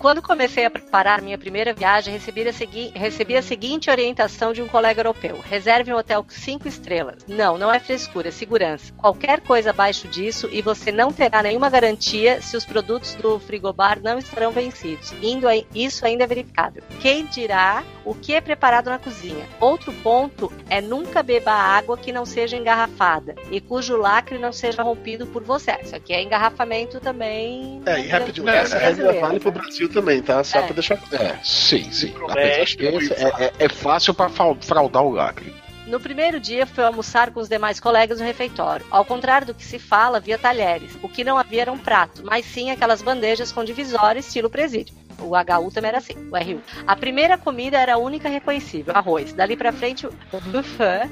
Quando comecei a preparar minha primeira viagem, recebi a, segui- recebi a seguinte orientação de um colega europeu: reserve um hotel com cinco estrelas. Não, não é frescura, é segurança. Qualquer coisa abaixo disso e você não terá nenhuma garantia se os produtos do frigobar não estarão vencidos. Indo a- isso ainda é verificável. Quem dirá o que é preparado na cozinha? Outro ponto é nunca beba água que não seja engarrafada e cujo lacre não seja rompido por você. Isso aqui é engarrafamento também. É, e rapidinho, É, essa regra vale pro Brasil também, tá? Só É. pra deixar. É, sim, sim. é, é- é fácil pra fraudar o lacre. No primeiro dia, foi almoçar com os demais colegas no refeitório. Ao contrário do que se fala, havia talheres. O que não havia era um prato, mas sim aquelas bandejas com divisório estilo presídio. O HU também era assim, o RU. A primeira comida era a única reconhecível, arroz. Dali pra frente, o buffet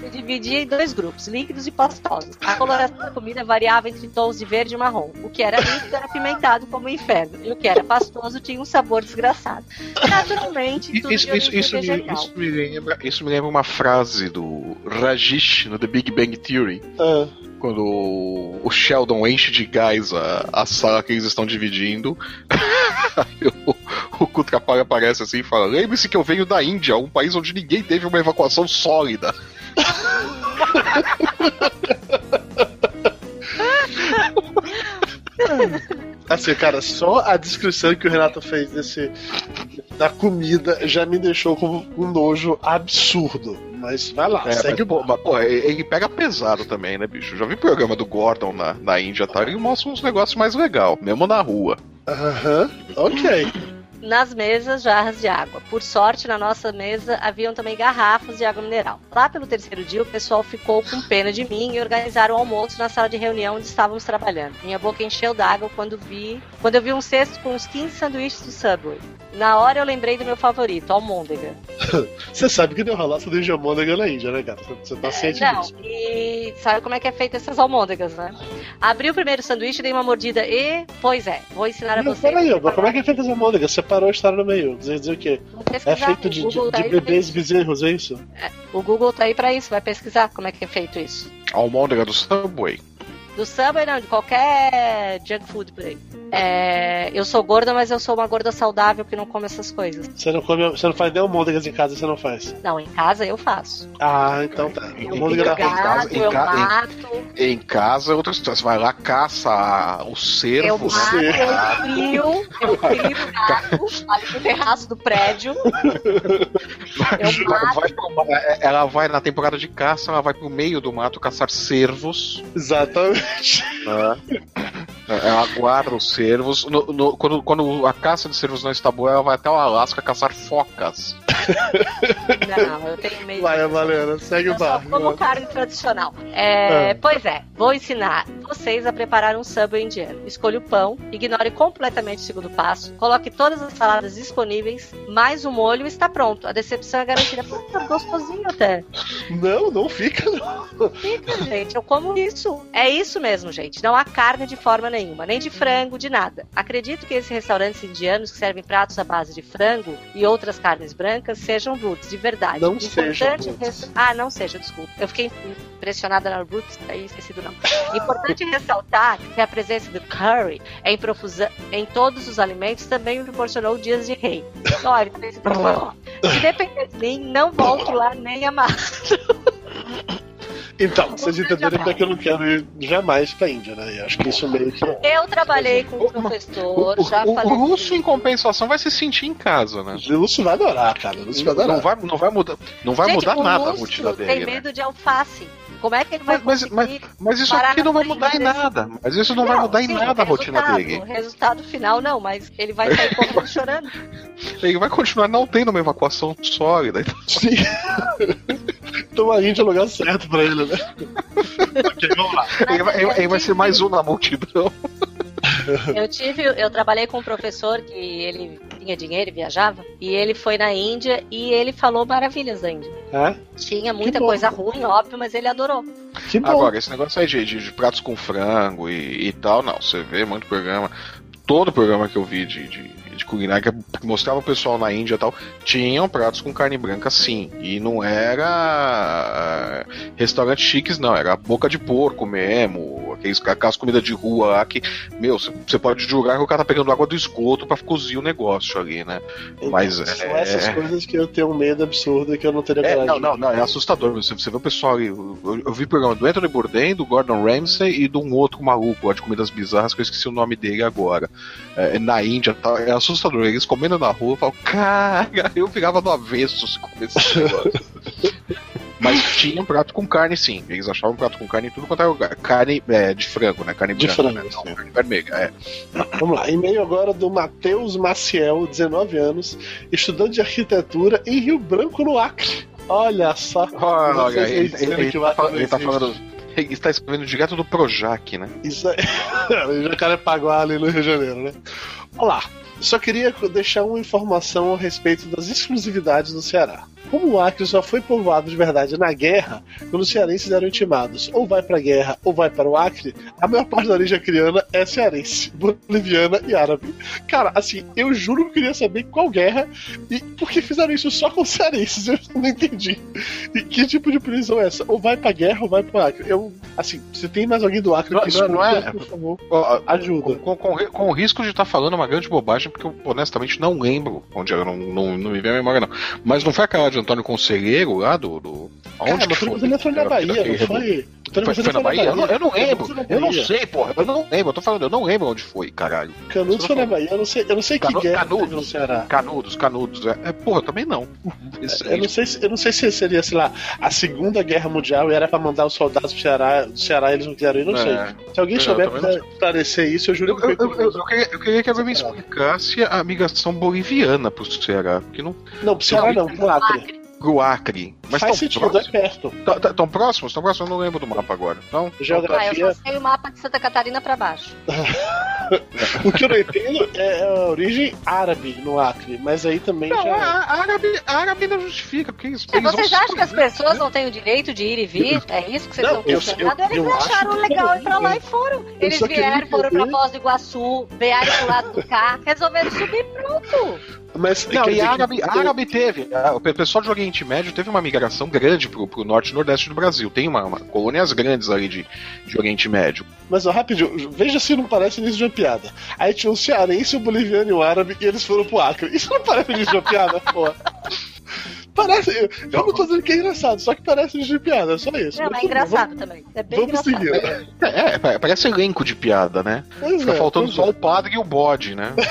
se dividia em dois grupos, líquidos e pastosos. A coloração da comida variava entre tons de verde e marrom. O que era líquido era apimentado como o inferno, e o que era pastoso tinha um sabor desgraçado. Naturalmente, tudo Isso, isso, isso, me, isso, me lembra, isso me lembra uma frase do Rajesh no The Big Bang Theory. Ah, Quando o Sheldon enche de gás a, a sala que eles estão dividindo. O, o Kutrapalha aparece assim e fala: Lembre-se que eu venho da Índia, um país onde ninguém teve uma evacuação sólida. Assim, cara, só a descrição que o Renato fez desse da comida já me deixou com um nojo absurdo. Mas vai lá, É, segue mas, pô, mas, pô, ele pega pesado também, né, bicho? Já vi programa do Gordon na, na Índia, tá? Ele mostra uns negócios mais legal, mesmo na rua. Aham, ok. Nas mesas, jarras de água. Por sorte, na nossa mesa haviam também garrafas de água mineral. Lá pelo terceiro dia, o pessoal ficou com pena de mim e organizaram o almoço na sala de reunião onde estávamos trabalhando. Minha boca encheu d'água quando vi, quando eu vi um cesto com uns 15 sanduíches do Subway. Na hora eu lembrei do meu favorito, almôndega. Você sabe que deu rolar sanduíche de almôndega na Índia, né, cara? Você- Você tá ciente Não, disso. e sabe como é que é feita essas almôndegas, né? Abri o primeiro sanduíche, dei uma mordida e, pois é, vou ensinar a Mas vocês. peraí, como é que é feita essa almôndega? Separou a história no meio. Dizer, dizer o quê? É feito de, de, tá de bebês isso. bezerros, é isso? O Google tá aí pra isso, vai pesquisar como é que é feito isso. A almôndega do Subway. Do Subway, não, de qualquer junk food por aí. É, eu sou gorda, mas eu sou uma gorda saudável que não come essas coisas. Você não, come, você não faz nem almôndegas em casa, você não faz. Não, em casa eu faço. Ah, então tá. Em- Eu Almôndega da em em eu ca- em- mato, Em casa é outra história. Você vai lá, caça o eu cervo. mato, né? eu crio, eu crio o gato ali no terraço do prédio. Eu Ela mato. vai, pro- ela vai na temporada de caça, ela vai pro meio do mato caçar cervos. Exatamente. Né? Ela guarda os cervos. No- no- quando, quando a caça de cervos não está boa, ela vai até o Alasca caçar focas. Não, eu tenho medo. Vai, Valena, segue Eu o só barco. como carne tradicional. É, Ah. Pois é, vou ensinar vocês a preparar um subway indiano. Escolha o pão, ignore completamente o segundo passo, coloque todas as saladas disponíveis, mais o molho e está pronto. A decepção é garantida. Pô, tá gostosinho até. Não, não fica, não. Fica, gente, eu como isso. É isso mesmo, gente. Não há carne de forma nenhuma, nem de frango, de nada. Acredito que esses restaurantes indianos que servem pratos à base de frango e outras carnes brancas sejam roots, de verdade. Não sejam roots. res- Ah, não seja, desculpa. Eu fiquei impressionada na roots, aí esqueci do nome. Importante ressaltar que a presença do curry em profusão em todos os alimentos também me proporcionou dias de rei. Olha, se depender de mim, não volto lá nem amar. Então, vocês entenderam porque é que eu não quero ir jamais pra Índia, né? Eu acho que isso meio que. Eu trabalhei com um professor, O, já o- falei. o russo, em compensação, vai se sentir em casa, né? O Lúcio vai adorar, cara. O Lúcio vai adorar. Não vai, não vai mudar, não vai Gente, mudar o nada a Lúcio rotina Tem dele. né? medo de alface. Como é que ele vai Mas- mas- Mas isso parar aqui não vai mudar em desse- nada. Mas isso não, vai mudar em sim, nada a rotina dele. O resultado final não, mas ele vai sair correndo chorando. Ele vai continuar não tendo uma evacuação sólida. Sim. Então a Índia é o lugar certo pra ele, né? ok, vamos lá. Ele vai, ele- ele vai ser mais um na multidão. Eu tive, eu trabalhei com um professor que ele tinha dinheiro e viajava, e ele foi na Índia e ele falou maravilhas da Índia. É? Tinha muita coisa ruim, óbvio, mas ele adorou. Que bom. Agora, esse negócio aí de, de- de pratos com frango e, e tal, não. Você vê muito programa. Todo programa que eu vi de, de, de culinária que mostrava o pessoal na Índia e tal, tinham pratos com carne branca sim. E não era ah, restaurante chiques, não. Era boca de porco mesmo. Aqueles, aquelas comidas de rua lá que, meu, você pode julgar que o cara tá pegando água do esgoto pra cozir o negócio ali, né? Mas Então, São é- essas coisas que eu tenho um medo absurdo e que eu não teria É, coragem. não, não, não, é assustador. Você, você vê o pessoal ali. Eu, eu- vi programa do Anthony Bourdain, do Gordon Ramsay e de um outro maluco lá de comidas bizarras que eu esqueci o nome dele agora. É, na Índia tal. É assustador. Eles comendo na rua, eu falo, cara, eu ficava no avesso se comesse esse negócio. Mas tinha um prato com carne, sim. Eles achavam um prato com carne em tudo quanto era lugar. Carne é, de frango, né? Carne De branca, frango, né? Não, carne vermelha, é. Vamos lá, e-mail agora do Matheus Maciel, 19 anos, estudante de arquitetura em Rio Branco, no Acre. Olha só. Olha, Vocês ele, ele- ele tá, ele tá falando. Ele está escrevendo direto do Projac, né? Isso aí. o Jacarepaguá ali no Rio de Janeiro, né? Olá. Só queria deixar uma informação a respeito das exclusividades do Ceará. Como o Acre só foi povoado de verdade na guerra, quando os cearenses eram intimados ou vai pra guerra ou vai para o Acre, a maior parte da origem acriana é cearense, boliviana e árabe. Cara, assim, eu juro que eu queria saber qual guerra e por que fizeram isso só com os cearenses, eu não entendi. E que tipo de prisão é essa? Ou vai pra guerra ou vai pro Acre. Eu, assim, se tem mais alguém do Acre Não- que não- não é- escuta, por favor, ajuda. Com, com, com- com o risco de estar falando uma grande bobagem, porque eu honestamente não lembro onde era, não, não, não me vem a memória, não. Mas não foi aquela de Antônio Conselheiro lá do. do aonde Cara, que foi? ele foi na Bahia, Aquele não foi? Foi, Conselheiro foi na Bahia? Eu não, eu não lembro. Foi Eu não Bahia. sei, porra. Eu não lembro. Eu tô falando, eu não lembro onde foi, caralho. Canudos foi na Bahia, eu não sei, eu não sei que guerra Canudos. no Ceará. Canudos, Canudos. É, é, porra, também não. Isso Eu não, sei se, eu não sei se seria, sei lá, a Segunda Guerra Mundial e era pra mandar os soldados pro Ceará, do Ceará eles não quiseram ir, não É. sei. Se alguém Eu souber esclarecer isso, eu juro Eu, que eu, foi eu, eu- eu queria, eu queria que alguém me explicasse a migração boliviana pro Ceará. Porque não. Não, pro Ceará não, pro Acre. Pro Acre. Mas Faz tão sentido, é próximos? perto. Tão, tão- tão próximos? Tão próximos? Eu não lembro do mapa agora. Não? Ah, eu Geografia. só sei o mapa de Santa Catarina pra baixo. O que eu não entendo é a origem árabe no Acre, mas aí também Não, já. a, a árabe, a árabe não justifica, porque eles, É, vocês acham que as pessoas não têm o direito de ir e vir? É isso que vocês Não, estão eu- questionando? eu- Eles eu acharam legal ir pra lá né? e foram. Eles vieram, foram pra Foz do Iguaçu, vieram pro lado do cá, resolveram subir pronto. Mas Não, quer e a árabe, a árabe teve. a- O pessoal do Oriente Médio teve uma migração grande pro, pro norte e nordeste do Brasil. Tem uma, uma- colônias grandes ali de, de Oriente Médio. Mas ó, rapidinho, veja se não parece início de uma piada. Aí tinha um cearense, um boliviano e um árabe e eles foram pro Acre. Isso não parece início de uma piada, porra. Parece. Eu, eu não tô dizendo que é engraçado, só que parece de piada, é só isso. Não, Mas é engraçado também. É bem Vamos, vamos engraçado. seguir. É, pa- parece elenco de piada, né? Pois Fica é, faltando só é. o padre e o bode, né?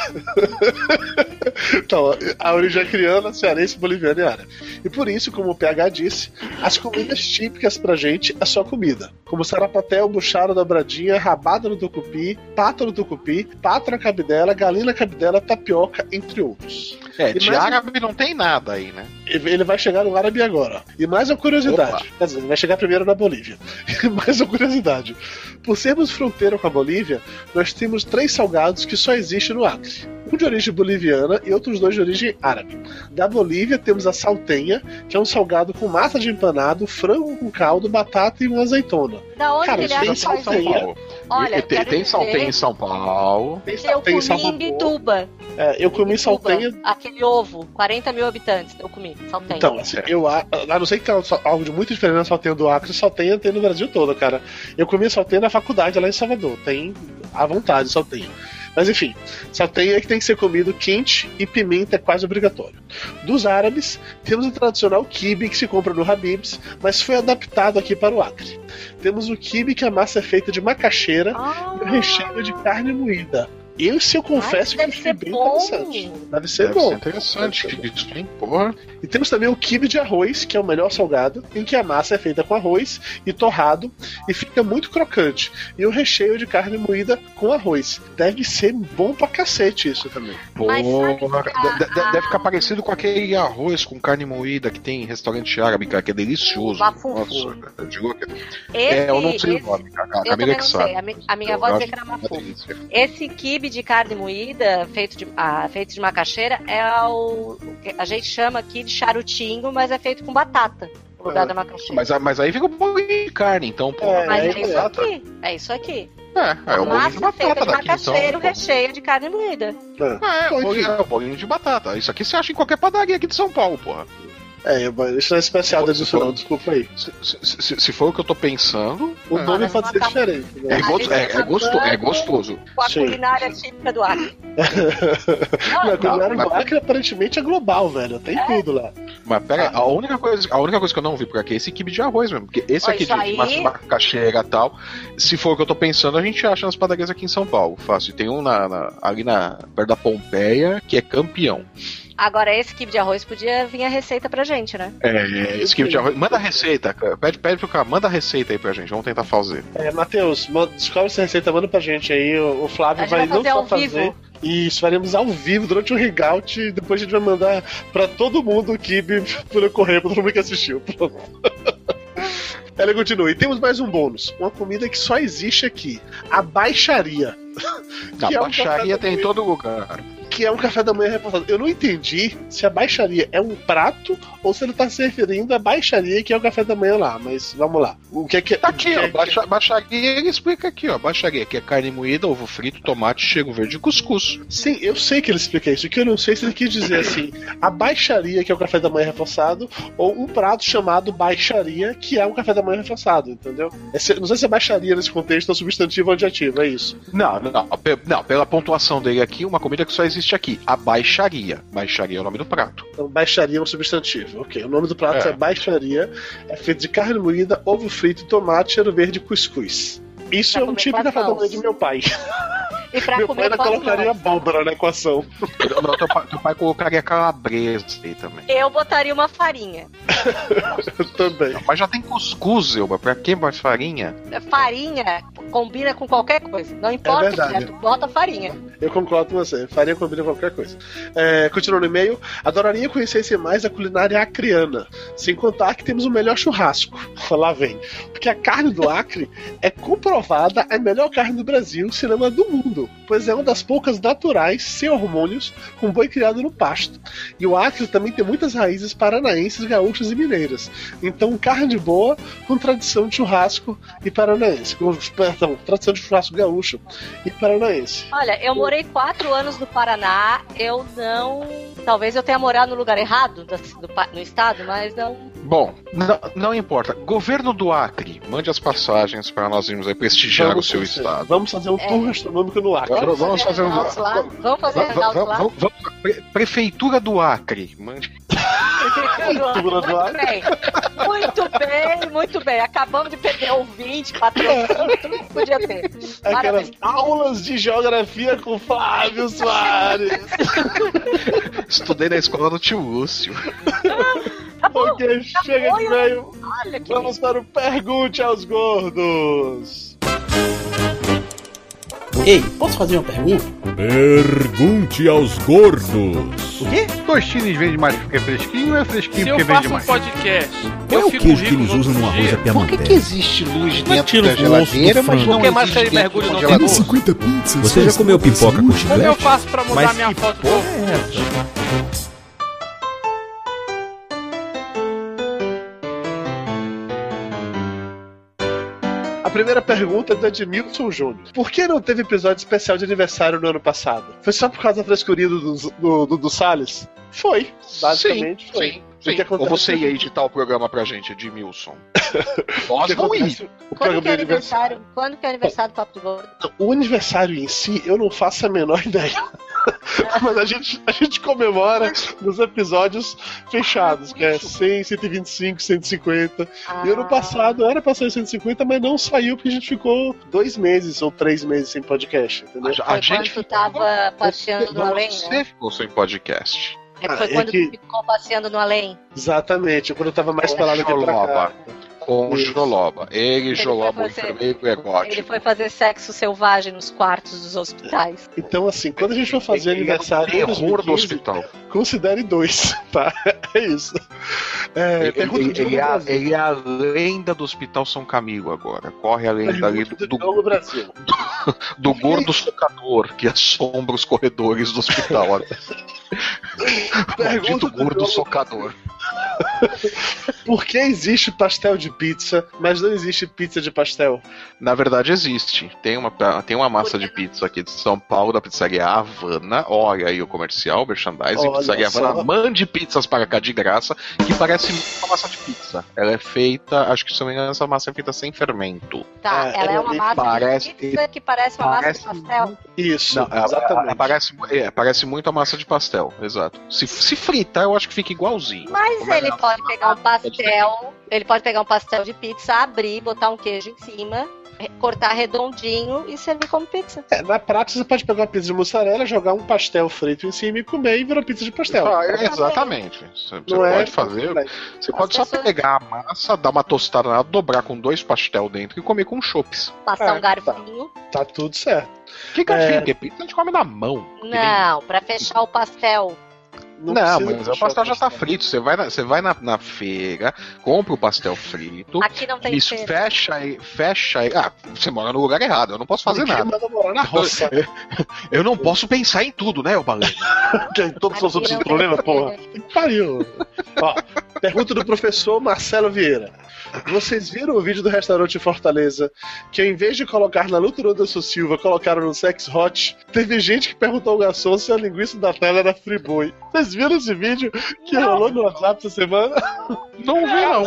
Então, a origem é criana, cearense, boliviana e árabe. E por isso, como o PH disse, as comidas típicas pra gente é só comida. Como sarapatel, buchara, dobradinha, rabada no tucupi, pata no tucupi, pata na cabidela, galinha na cabidela, tapioca, entre outros. É, E de mais um- árabe não tem nada aí, né? Ele vai chegar no árabe agora. E mais uma curiosidade. Quer dizer, ele vai chegar primeiro na Bolívia. E mais uma curiosidade. Por sermos fronteira com a Bolívia, nós temos três salgados que só existem no Acre. Um de origem boliviana e outros dois de origem árabe. Da Bolívia temos a saltenha, que é um salgado com massa de empanado, frango com caldo, batata e uma azeitona. Da onde Cara, ele tem São saltenha. Olha, E tem, tem saltenha em São Paulo. Tem Eu saltenha em comi em. Bituba. É, eu comi Bituba, saltenha Aquele ovo, 40 mil habitantes, eu comi, saltenha. Então, assim, eu a, a não ser que tenha algo de muito diferente na saltenha do Acre, saltenha tem no Brasil todo, cara. Eu comi saltenha na faculdade lá em Salvador, tem à vontade saltenha. Mas enfim, saltenha é que tem que ser comido quente e pimenta é quase obrigatório. Dos árabes, temos o tradicional kibe que se compra no Habib's, mas foi adaptado aqui para o Acre. Temos o kibe que a massa é feita de macaxeira Ah, e o recheio de carne moída. Esse eu confesso deve que eu ser achei bem bom. interessante. Deve ser Deve bom. ser interessante isso, hein? Porra. E temos também o quibe de arroz, que é o melhor salgado, em que a massa é feita com arroz e torrado e fica muito crocante. E o recheio de carne moída com arroz. Deve ser bom pra cacete isso também. Porra. que a- Deve ficar parecido com aquele arroz com carne moída que tem em restaurante árabe, cara, que é delicioso. Nossa, eu digo que- esse, É, eu não sei esse- o nome, a, a Eu Camila também que não sabe. sei. A, mi- a minha Eu avó dizia que era mafu. Esse quibe de carne moída, feito de, ah, feito de macaxeira, é o, o que a gente chama aqui de charutinho, mas é feito com batata. No lugar É. da macaxeira. Mas, mas aí fica um bolinho de carne, então, pô. É, Mas é é, isso exato. aqui. É isso aqui. É, é o bolinho de massa feita batata de daqui, então. o recheio de carne moída. É, o Enfim. bolinho, é bolinho de batata. Isso aqui você acha em qualquer padaria aqui de São Paulo, porra. É, eu- isso não é especial da Se disso for- não, desculpa aí. Se, se- se- se for o que eu tô pensando. O é, nome pode ser acaba- diferente. é, Né? gosto- é- é gosto- é gostoso. Com a Sim. culinária típica do Acre. Não, a culinária do Acre aparentemente é global, velho. Tem tudo lá. Mas pera, a única, coisa, a única coisa que eu não vi por aqui é esse kibe de arroz mesmo. Porque esse aqui de aí- macaxeira e tal, se for o que eu tô pensando, a gente acha nas padarias aqui em São Paulo. Fácil. Tem um na, na- ali na, perto da Pompeia que é campeão. Agora, esse quibe de arroz podia vir a receita pra gente, né? É, esse tipo de arroz. Manda a receita, cara. Pede, pede pro cara, manda a receita aí pra gente, vamos tentar fazer. É, Matheus, ma- descobre essa receita, manda pra gente aí. O, Flávio A gente vai, vai não fazer só ao fazer. vivo. Isso, faremos ao vivo durante o hangout e depois a gente vai mandar pra todo mundo o Kibe por correio, pra todo mundo que assistiu. Pronto. Ela continua. E temos mais um bônus. Uma comida que só existe aqui. A baixaria. Na Que é um baixaria tem em todo lugar. Que é um café da manhã repassado. Eu não entendi se a baixaria é um prato ou se ele tá se referindo à baixaria que é o café da manhã lá. Mas vamos lá. O que é que Tá aqui, ó. é que- Baixa, baixaria, ele explica aqui, ó. Baixaria, que é carne moída, ovo frito, tomate, cheiro verde e cuscuz. Sim, eu sei que ele explica isso. O que eu não sei se ele quis dizer assim: a baixaria, que é o café da manhã reforçado, ou um prato chamado baixaria, que é um café da manhã reforçado, entendeu? Não sei se é baixaria nesse contexto é substantivo ou adjetivo, é isso. Não, não, não, pela pontuação dele aqui, uma comida que só existe aqui. A baixaria. Baixaria é o nome do prato. Então, baixaria é um substantivo. Ok, o nome do prato é, É. baixaria, é feito de carne moída, ovo frito, tomate, cheiro verde e cuscuz. Isso Pra é um tipo da manhã de meu pai. E pra meu pai comer ainda com as colocaria abóbora na equação. Não, teu, pai, teu pai colocaria calabresa aí também. Eu botaria uma farinha. Também. Mas já tem cuscuz, Elba. Pra que mais farinha? Farinha combina com qualquer coisa. Não importa o que verdade. é, tu bota farinha. Eu concordo com você. Faria combina qualquer coisa. É, continuando no e-mail, adoraria conhecer mais a culinária acriana. Sem contar que temos o melhor churrasco. Lá vem. Porque a carne do Acre é comprovada a melhor carne do Brasil, se não a do mundo. Pois é uma das poucas naturais, sem hormônios, com boi criado no pasto. E o Acre também tem muitas raízes paranaenses, gaúchas e mineiras. Então, carne boa com tradição de churrasco e paranaense. Com, perdão, tradição de churrasco gaúcho e paranaense. Olha, eu morei quatro anos no Paraná. Eu não. Talvez eu tenha morado no lugar errado do, do no estado, mas não. Bom, não, não importa. Governo do Acre, mande as passagens para nós irmos aí prestigiar o seu conhecer. estado. Vamos fazer um tour gastronômico no Acre. Vamos- vamos fazer um- hangouts lá. Vamos fazer Va- va- hangouts va- lá. va- va- Pre- Prefeitura do Acre, mande. Prefeitura do bem. Muito bem, muito bem. Acabamos de perder ouvinte, patrocínio, tudo podia ter. Aquelas aulas de geografia com Flávio Soares. Estudei na escola do tio Lúcio. Tá bom. ok, chega de bom, meio. Olha que Vamos para o Pergunte aos Gordos. Ei, posso fazer uma pergunta? Pergunte aos gordos. O quê? Tostines vende mais porque é fresquinho ou é fresquinho Se eu porque faço vende um mais? podcast, Qual é eu o fico queijo que eles usam no arroz à Por que, que piamanteca? existe luz dentro da do geladeira, mas não Por que mais existe que ele dentro do mergulha no congelador? outro 50 pizzas. Você já comeu pipoca com Como eu chiclete? faço pra mudar Mas minha que foto do é primeira pergunta é do Edmilson Júnior. Por que não teve episódio especial de aniversário no ano passado? Foi só por causa da frescuria do, do, do, do, Salles? Foi, basicamente sim, foi. sim, Ou você ia editar o programa pra gente, Edmilson? Nós não ia. o Quando que é de aniversário. aniversário? Quando que é aniversário do Papo do Gordo? O aniversário em si, eu não faço a menor ideia. Mas a gente, a gente comemora nos episódios fechados, que é 100, 125, 150. Ah, E ano passado era pra sair 150, mas não saiu porque a gente ficou dois meses ou três meses sem podcast, entendeu? A, a gente quando tava passeando no além, Você né? ficou sem podcast. É que foi Ah, é quando que- tu ficou passeando no além. Exatamente, quando eu tava mais Com pelado aqui pra cá. Com o Isso. Joloba. Ele, foi Joloba, o fazer- enfermeiro Ele egótico. foi fazer sexo selvagem nos quartos dos hospitais. Então, assim, quando a gente for fazer Ele o aniversário. em terror do 2015, hospital. Considere dois, tá? É isso. É, Ele, ele- ele é, a, ele é a lenda do Hospital São Camilo agora. Corre a lenda ali do, de Diogo Brasil. do gordo socador que assombra os corredores do hospital. Maldito do gordo socador. Por que existe pastel de pizza, mas não existe pizza de pastel? Na verdade, existe. Tem uma, tem uma massa de pizza aqui de São Paulo, da pizzaria Havana. Olha aí o comercial, merchandising. Olha pizzaria só. Havana. Mande pizzas para cá de graça, que parece muito uma massa de pizza. Ela é feita, acho que se não me engano, essa massa é feita sem fermento. Tá, É, ela é uma massa parece- de pizza que parece uma parece massa de pastel. Isso, Não, exatamente. ela parece, é, parece muito a massa de pastel, exato. Se, se fritar, eu acho que fica igualzinho. Mas é ele pode pegar um pastel, ele pode pegar um pastel de pizza, abrir, botar um queijo em cima cortar redondinho e servir como pizza. É, na prática você pode pegar uma pizza de mussarela, jogar um pastel frito em cima e comer e virar pizza de pastel. Ah, é, exatamente. Você, você Não é? pode fazer. Você pode só pessoas- pegar a massa, dar uma tostada nela, dobrar com dois pastel dentro e comer com chopes. Passar É, um garfinho. Tá tudo certo. Que garfinho, É. porque pizza a gente come na mão. Que nem- Não, pra fechar o pastel. Não, precisa mas o pastel já tá pastel. frito. Você vai, na, você vai na, na feira, compra o pastel frito, Aqui não tem isso, feira. fecha aí, fecha aí. Ah, você mora no lugar errado, eu não posso fazer nada. morar na roça. Eu não posso pensar em tudo, né, o Baleno? Tem todos os outros não problemas, porra. feira. Que pariu. Ó, pergunta do professor Marcelo Vieira. Vocês viram o vídeo do restaurante em Fortaleza que ao invés de colocar na luta do Anderson Silva, colocaram no Sex Hot? Teve gente que perguntou ao garçom se a linguiça da tela era Friboi. Vocês viram esse vídeo que rolou no WhatsApp essa semana? Não vi, não.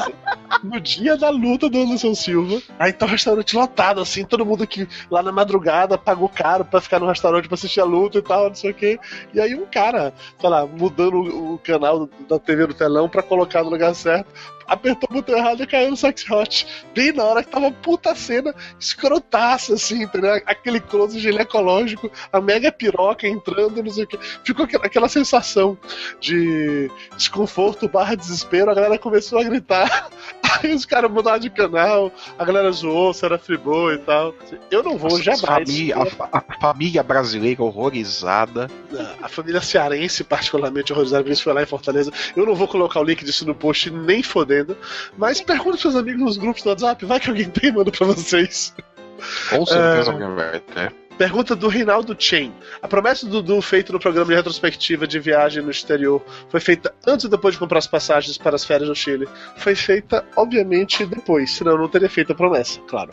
No dia da luta do Anderson Silva. Aí tá o restaurante lotado, assim, todo mundo que lá na madrugada pagou caro pra ficar no restaurante pra assistir a luta e tal, não sei o quê. E aí um cara, sei lá, mudando o, o canal da TV no telão pra colocar no lugar certo, apertou o botão errado e caiu no Sex Hot. Bem na hora que tava puta cena, escrotaça, assim, entendeu? Aquele close ginecológico, a mega piroca entrando, não sei o quê. Ficou aquela, sensação de desconforto barra desespero, a galera começou a gritar. Aí os caras mudaram de canal, a galera zoou, se era fribô e tal. Eu não vou jamais. Família, a, a família brasileira horrorizada. A família cearense, particularmente horrorizada, por isso foi lá em Fortaleza. Eu não vou colocar o link disso no post nem fodendo. Mas pergunta pros seus amigos nos grupos do WhatsApp, vai que alguém tem, manda pra vocês. Com certeza É. alguém vai ter. Pergunta do Reinaldo Chen. A promessa do Dudu feita no programa de retrospectiva de viagem no exterior foi feita antes ou depois de comprar as passagens para as férias no Chile? Foi feita, obviamente, depois, senão eu não teria feito a promessa, claro.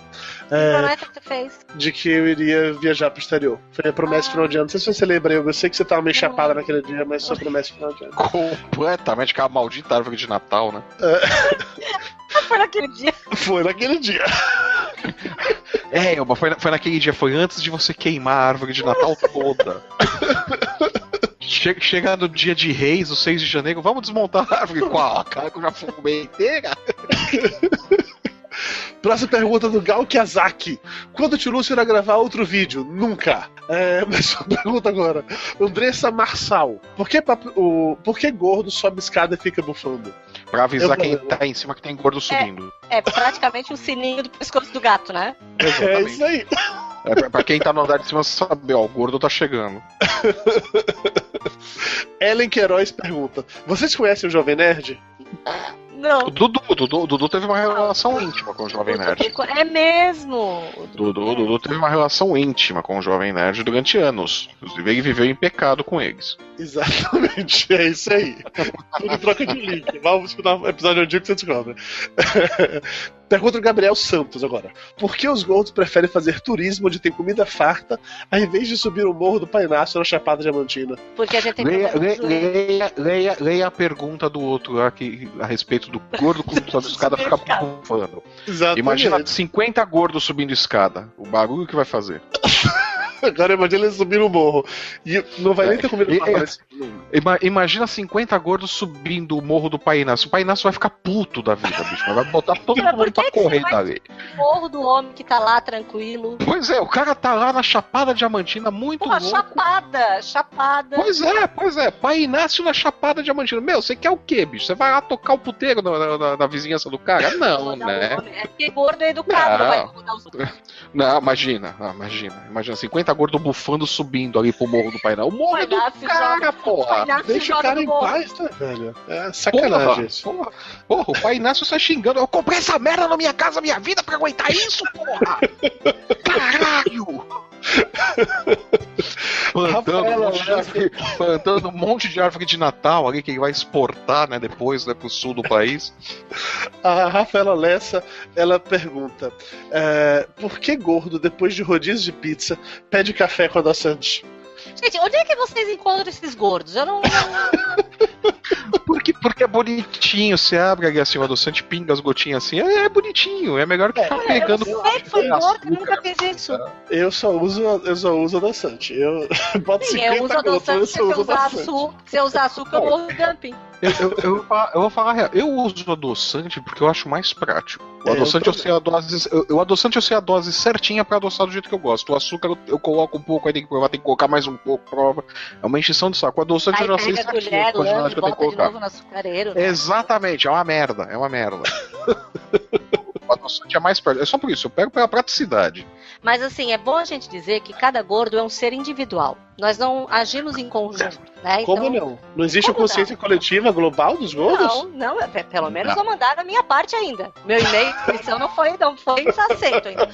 É, Promessa que tu fez. de que eu iria viajar pro exterior. Foi a promessa de final de ano. Não sei se você lembra, eu, sei que você tava meio chapada naquele dia, mas sua promessa de final de ano. Completamente aquela maldita árvore de Natal, né? Foi naquele dia. Foi naquele dia. É, Elba, foi, na- foi naquele dia, foi antes de você queimar a árvore de Natal toda. Che- Chega no dia de reis, o 6 de janeiro, vamos desmontar a árvore. Qual? Cara, que eu já fumei inteira. Próxima pergunta do Gal Kiyazaki. Quando o Tilúcio irá gravar outro vídeo? Nunca. É, mas uma pergunta agora. Andressa Marçal. Por que, pap- o, por que gordo sobe escada e fica bufando? Pra avisar Eu- quem tá em cima que tem gordo subindo. É praticamente o sininho do pescoço do gato, né? É Exatamente. isso aí. É, pra, pra quem tá no andar de cima saber, ó, o gordo tá chegando. Ellen Queiroz pergunta: Vocês conhecem o Jovem Nerd? Não. O Dudu, o Dudu, o Dudu teve uma relação íntima com o Jovem Nerd. É mesmo. O Dudu, o Dudu teve uma relação íntima com o Jovem Nerd durante anos. Inclusive, ele viveu em pecado com eles. Exatamente, é isso aí. Tudo troca de link. Vamos escutar o episódio antigo que você descobre. Pergunta do Gabriel Santos agora. Por que os gordos preferem fazer turismo onde tem comida farta ao invés de subir o morro do Painácio na Chapada Diamantina? Porque a gente tem Leia, leia, leia, leia, leia a pergunta do outro que, a respeito do gordo com sobe escada fica bufando. Exatamente. Imagina 50 gordos subindo escada. O barulho que vai fazer. Agora imagina ele subir no morro. E não vai nem ter comida É, farta. é. Ima- imagina 50 gordos subindo o morro do Pai Inácio. O Pai Inácio vai ficar puto da vida, bicho. Vai botar todo mundo pra que correr dali. O morro do homem que tá lá tranquilo. Pois é, o cara tá lá na Chapada Diamantina, muito Pô, louco. chapada, chapada. Pois é, pois é. Pai Inácio na Chapada Diamantina. Meu, você quer o quê, bicho? Você vai lá tocar o puteiro na, na- na- na vizinhança do cara? Não, o né? É porque gordo é educado, não, Não. vai mudar os Não, imagina, ah, imagina. Imagina, 50 gordos bufando subindo ali pro morro do Pai Inácio. O morro é do cara, joga- porra. Deixa o cara em paz, né, velho? É Porra, sacanagem isso. porra, porra, o Pai Inácio sai xingando. Eu comprei essa merda na minha casa, minha vida, pra aguentar isso, porra! Caralho! Plantando um, monte de árvore, plantando um monte de árvore de Natal ali que ele vai exportar, né, depois, né, pro sul do país. A Rafaela Lessa, ela pergunta: é, por que gordo, depois de rodízio de pizza, pede café com adoçante? Gente, onde é que vocês encontram esses gordos? Eu não. Porque, porque é bonitinho, você abre ali assim o adoçante, pinga as gotinhas assim, é, é bonitinho, é melhor que ficar pegando. Eu sempre fui gordo, eu nunca fiz isso. Eu só uso, eu só uso adoçante. Eu boto Sim, 50 eu uso adoçante, se eu uso usar adoçante. açúcar, se eu usar açúcar, eu morro de dumping. Eu, eu, eu, vou falar- eu vou falar a real, eu uso adoçante porque eu acho mais prático. O É, adoçante eu eu, sei a dose. Eu, adoçante eu sei a dose certinha pra adoçar do jeito que eu gosto. O açúcar eu, eu coloco um pouco, aí tem que provar, tem que colocar mais um pouco, prova. É uma encheção de saco. O adoçante Aí eu já sei certinho a quantidade que eu tenho que colocar. novo no açucareiro. né? Exatamente, é uma merda, é uma merda. adoçante é mais perto. É só por isso, eu pego pela praticidade. Mas assim, é bom a gente dizer que cada gordo é um ser individual. Nós não agimos em conjunto, né? Como Então, não? Não existe consciência coletiva global dos gordos? Não, não, é- pelo menos vou mandar a minha parte ainda. Meu e-mail de inscrição não foi, não foi aceito ainda.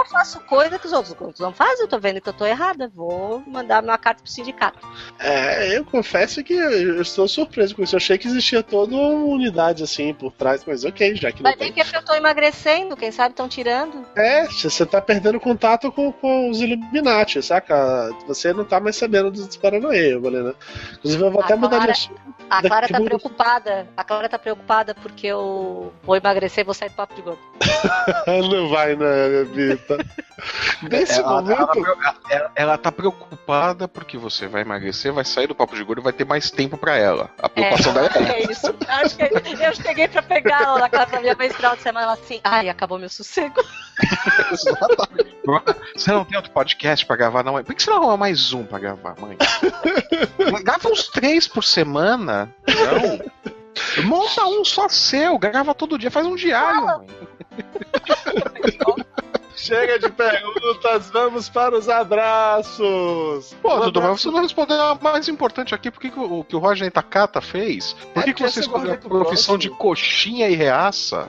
Eu faço coisa que os outros não fazem, eu tô vendo que eu tô errada. Vou mandar uma carta pro sindicato. É, eu confesso que eu estou surpreso com isso. Eu achei que existia toda uma unidade assim por trás, mas ok, já que não Vai ver tem. que é eu tô emagrecendo, quem sabe estão tirando. É, você tá perdendo contato com, com os Illuminati, saca? Você não tá mais sabendo dos Paranoia, Valena. Inclusive, eu vou A até mudar de Clara- assunto. A Clara tá preocupada. A Clara tá preocupada porque eu vou emagrecer e vou sair do papo de gordo. não vai, né, Bita? Nesse Ela, momento. ela, ela- ela tá preocupada porque você vai emagrecer, vai sair do papo de gordo e vai ter mais tempo pra ela. A preocupação dela é é isso. Acho que eu cheguei pra pegar ela na casa da minha mãe final de semana ela assim. Ai, acabou meu sossego. Exatamente. Você não tem outro podcast pra gravar, não? Por que você não arruma mais um pra gravar, mãe? Grava uns três por semana. Não. Monta um só seu, grava todo dia, faz um diário, mãe. Chega de perguntas, vamos para os abraços. Pô, Um Dudu, mas você não respondeu a mais importante aqui. Por que, que o, o que o Roger Takata fez? Por É que, que porque você escolheu a profissão próximo. de coxinha e reaça?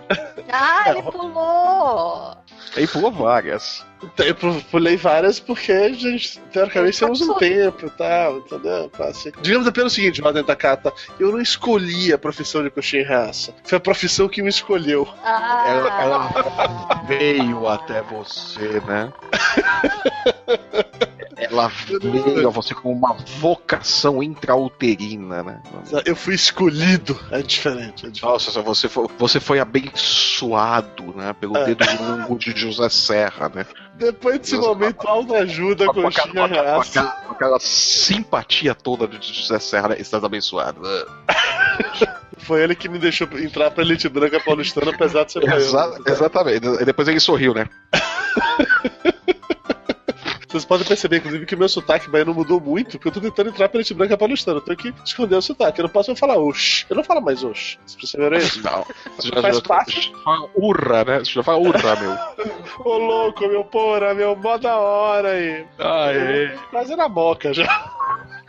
Ah, ele pulou. Aí pulou várias. Eu pu- pulei várias porque a gente, teoricamente, temos um tempo e tal, entendeu? Assim. Digamos apenas o seguinte, Roden Takata, eu não escolhi a profissão de coxinha e raça. Foi a profissão que me escolheu. Ah, Ela, ela veio até você, né? Ela veio a você com uma vocação intrauterina, né? Eu fui escolhido. É diferente. É diferente. Nossa, você foi, você foi abençoado, né? Pelo É. dedo longo de José Serra, né? Depois desse momento, autoajuda, Com, com aquela, e com aquela- simpatia toda de José Serra, né? Estás abençoado. Foi ele que me deixou entrar pra elite branca paulistana, apesar de ser Exa baiano. exatamente. Depois ele sorriu, né? Vocês podem perceber, inclusive, que meu sotaque baiano mudou muito, porque eu tô tentando entrar elite branca paulistana. Eu tenho que esconder o sotaque. Eu não posso falar oxe. Eu não falo mais oxe. Vocês perceberam isso? Não. Você já, Faz já, parte. já fala urra, né? Você já fala urra, meu. Ô louco, meu porra, meu mó da hora aí. Aê. Quase na boca já.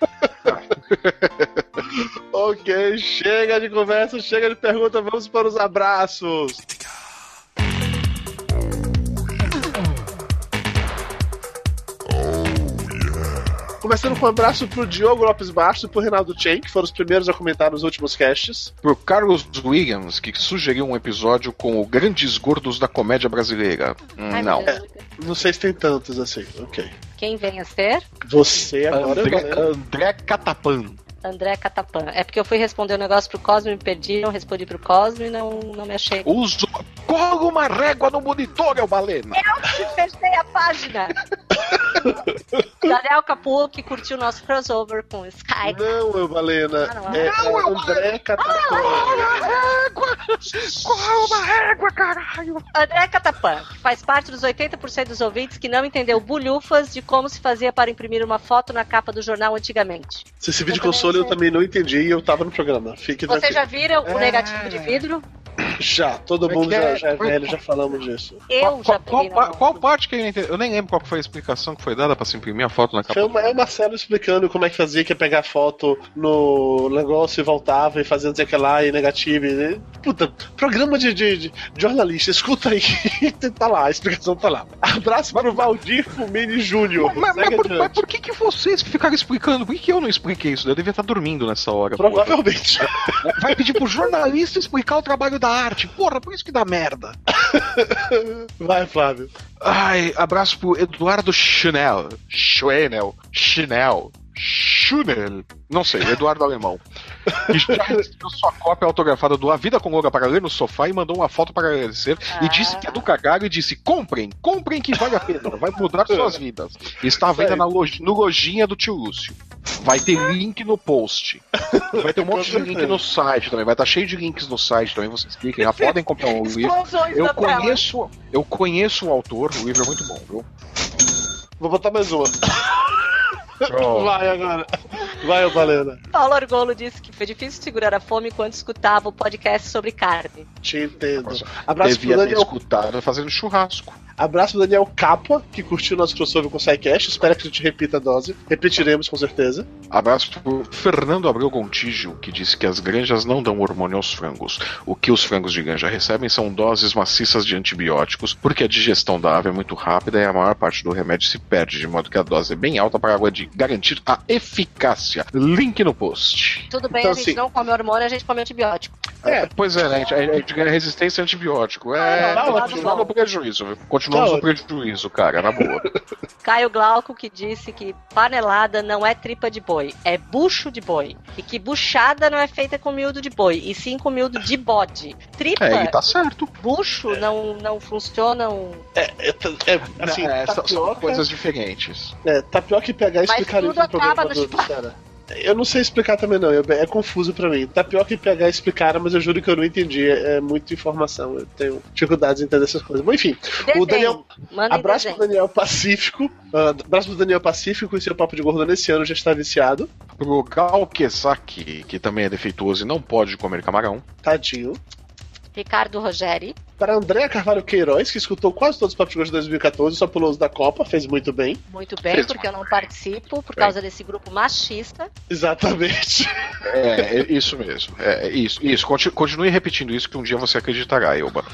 ok, chega de conversa, chega de pergunta, vamos para os abraços. Começando com um abraço pro Diogo Lopes Bastos e pro Reinaldo Chen, que foram os primeiros a comentar nos últimos casts. Pro Carlos Williams, que sugeriu um episódio com o Grandes Gordos da Comédia Brasileira. Hum, ai, não. Deus. Não sei se tem tantos assim, ok. Quem vem a ser? Você agora André. André Catapan. André Catapan. É porque eu fui responder o negócio pro Cosme, me perdi, não respondi pro Cosme e não, não me achei. Uso. Cola uma régua no monitor, é o balena. Fechei a página. Daniel Capu, que curtiu o nosso crossover com o Skype. Não, eu Valena. Ah, não. É, Não, é eu- André Catapã. régua! Cola uma régua, caralho! André Catapan, que faz parte dos 80% dos ouvintes que não entendeu bulhufas de como se fazia para imprimir uma foto na capa do jornal antigamente. Se esse vídeo Eu console eu também não entendi e eu tava no programa. Fique Vocês já viram o É. negativo de vidro? Já, todo Como mundo já, é? já é velho, já falamos disso. Eu qual, já qual, peguei qual, qual parte que eu entendi? Eu nem lembro qual foi a explicação que foi dada pra se imprimir a foto na capa. Foi o Ma- é o Marcelo explicando como é que fazia, que ia pegar foto no negócio e voltava e fazia não sei que lá e negativo. E... Puta, programa de, de, de jornalista, escuta aí. tá lá, a explicação tá lá. Abraço para o Valdir Fumini Júnior. Mas, mas por, mas por que, que vocês ficaram explicando? Por que, que eu não expliquei isso? Eu devia estar dormindo nessa hora. porra. Provavelmente. Vai pedir pro jornalista explicar o trabalho da arte. Porra, por isso que dá merda. Vai, Flávio. Ai, abraço pro Eduardo Chanel. Chanel. Chanel. Schunel, não sei, Eduardo Alemão, que já recebeu sua cópia autografada do A Vida com Olga para ler no sofá e mandou uma foto para agradecer Ah. e disse que é do cagalho e disse: comprem, comprem que vale a pena, vai mudar suas vidas. Está à venda na loj no lojinha do tio Lúcio. Vai ter link no post. Vai ter um monte de link no site também. Vai estar cheio de links no site também. Vocês cliquem, já podem comprar um livro. Eu na conheço, eu conheço o autor, o livro é muito bom, viu? Vou botar mais uma. Vai agora. Vai, ô Balena. Paulo Argolo disse que foi difícil segurar a fome enquanto escutava o podcast sobre carne. Te entendo. Abraço pro Devia ter Daniel, escutado fazendo churrasco. abraço pro Daniel Capua, que curtiu nosso crossover com o SciCast. Espero que a gente repita a dose. Repetiremos com certeza. Abraço pro Fernando Abreu Gontijo, que disse que as granjas não dão hormônio aos frangos. O que os frangos de granja recebem são doses maciças de antibióticos, porque a digestão da ave é muito rápida e a maior parte do remédio se perde, de modo que a dose é bem alta para água de garantir a eficácia. Link no post. Tudo bem, Então, a gente assim- não come hormônio, a gente come antibiótico. É. Pois é, né? A gente, a gente ganha resistência a antibiótico. É, tá continuamos ótimo. no prejuízo, viu? Continuamos no prejuízo, cara, na boa. Caio Glauco que disse que panelada não é tripa de boi, é bucho de boi. E que buchada não é feita com miúdo de boi, e sim com miúdo de bode. Tripa, É, e tá certo. bucho não, não funcionam. É, é, é, assim, É, são- são tapioca, coisas diferentes. é, tapioca e PH explicaram tudo isso programa acaba no cara. Eu não sei explicar também, não. Eu- é confuso pra mim. Tapioca e PH explicaram, mas eu juro que eu não entendi. É, é muita informação. Eu tenho dificuldades em entender essas coisas. Bom, enfim. Desenho. O Daniel- Manda Abraço pro. Daniel Pacífico. ah, abraço pro Daniel Pacífico e seu papo de gordo nesse ano já está viciado. Pro Gal Kesaki, que também é defeituoso e não pode comer camarão. Tadinho. Ricardo Rogeri. Para Andréa Carvalho Queiroz, que escutou quase todos os papos de gordo de 2014, só pulou os da Copa, fez muito bem. Muito bem, Fez. porque eu não participo por Bem. causa desse grupo machista. Exatamente. É, é isso mesmo. É, é isso, isso. Conti- Continue repetindo isso que um dia você acreditará, Elba.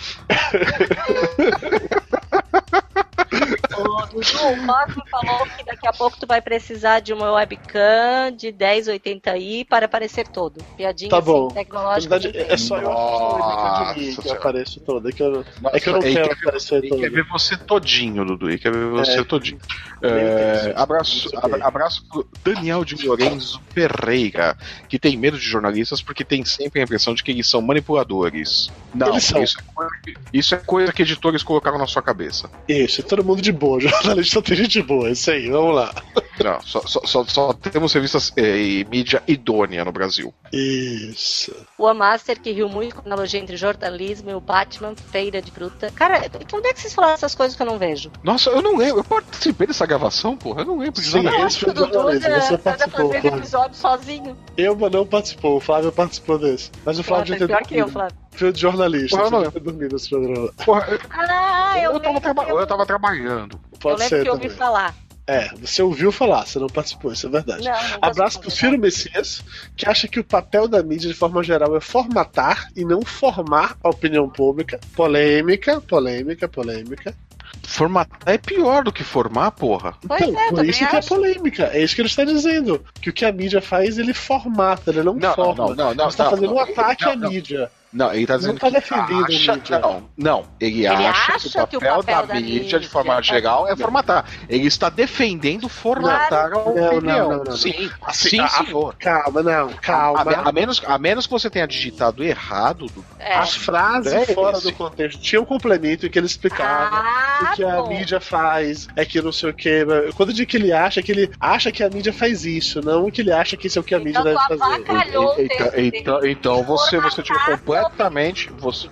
O Dudu, o Cosmo falou que daqui a pouco tu vai precisar de uma webcam de 1080i para aparecer todo. Piadinha Tá bom. assim, Na tecnológica. verdade, é só eu Nossa que Senhora. apareço todo. É que eu, é que eu não quero quer aparecer ele todo. quer ver você todinho, Dudu. Ele quer ver você É. todinho. É, abraço, abraço pro Daniel de Lorenzo Ferreira, que tem medo de jornalistas porque tem sempre a impressão de que eles são manipuladores. Não. Isso, é coisa que, isso é coisa que editores colocaram na sua cabeça. Isso, é todo mundo de boa. Jornalista só tem gente boa. Isso aí, vamos lá. Não, só, só, só, só temos revistas é, e mídia idônea no Brasil. Isso. O Amaster, que riu muito com a analogia entre jornalismo e o Batman, feira de fruta. Cara, onde é que vocês falaram essas coisas que eu não vejo? Nossa, eu não lembro. Eu participei dessa gravação, porra. Eu não lembro de nada. Eu acho que o Dudu você anda participou, fazendo Flávio. episódio sozinho. Eu, mas não participou. O Flávio participou desse. Mas o Flávio Flávio, já tem pior que eu, Flávio. Foi de jornalista. Porra, eu não dormindo nesse programa. Porra, eu, Ah, eu, eu, tava eu, eu tava trabalhando. eu Pode lembro ser que eu ouvi também. falar. É, você ouviu falar, você não participou, isso é verdade. Não, não Abraço pro. Ciro Messias, que acha que o papel da mídia, de forma geral, é formatar e não formar a opinião pública. Polêmica, polêmica, polêmica. Formatar é pior do que formar, porra. Pois então, é, por isso que é acho. polêmica. É isso que ele está dizendo. Que o que a mídia faz, ele formata, ele não, Não, não, forma. não, não, não, Você está fazendo não, um ataque não, à não. mídia. Não, ele tá dizendo Não tá que a acha, mídia. Não, não. Ele, acha, que, o papel da, mídia, de forma é geral, é formatar. Ele está defendendo formatar a Não, opinião. não, não, não. Sim, Assim, sim, a- senhor. Calma, não, calma. A, a menos, a menos que você tenha digitado errado. É. As frases É fora esse. do contexto tinha um complemento em que ele explicava. Ah, o que a bom. mídia faz é que não sei o que. Quando eu digo que ele acha, que ele acha que a mídia faz isso, não que ele acha que isso é o que a mídia Então deve fazer. o Então, então, então você, você tirou Formatar completamente. Você,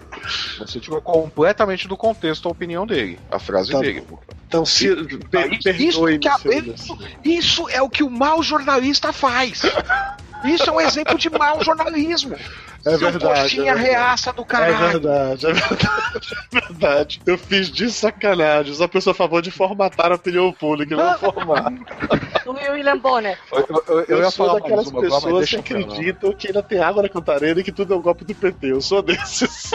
você tirou completamente do contexto a opinião dele. A frase Tá dele. Então, se, per, Isso, a- isso, isso é o que o mau jornalista faz. Isso é um exemplo de mau jornalismo. É Seu verdade, coxinha é verdade. reaça do É caralho. verdade, é verdade, é verdade. Eu fiz de sacanagem. Só pessoa a favor de formatar a opinião pública, e não formar. O William Bonner. Eu, eu- eu Eu, ia sou falar daquelas mais uma pessoas que eu acreditam que ainda tem água na cantareira e que tudo é um golpe do PT. Eu sou desses.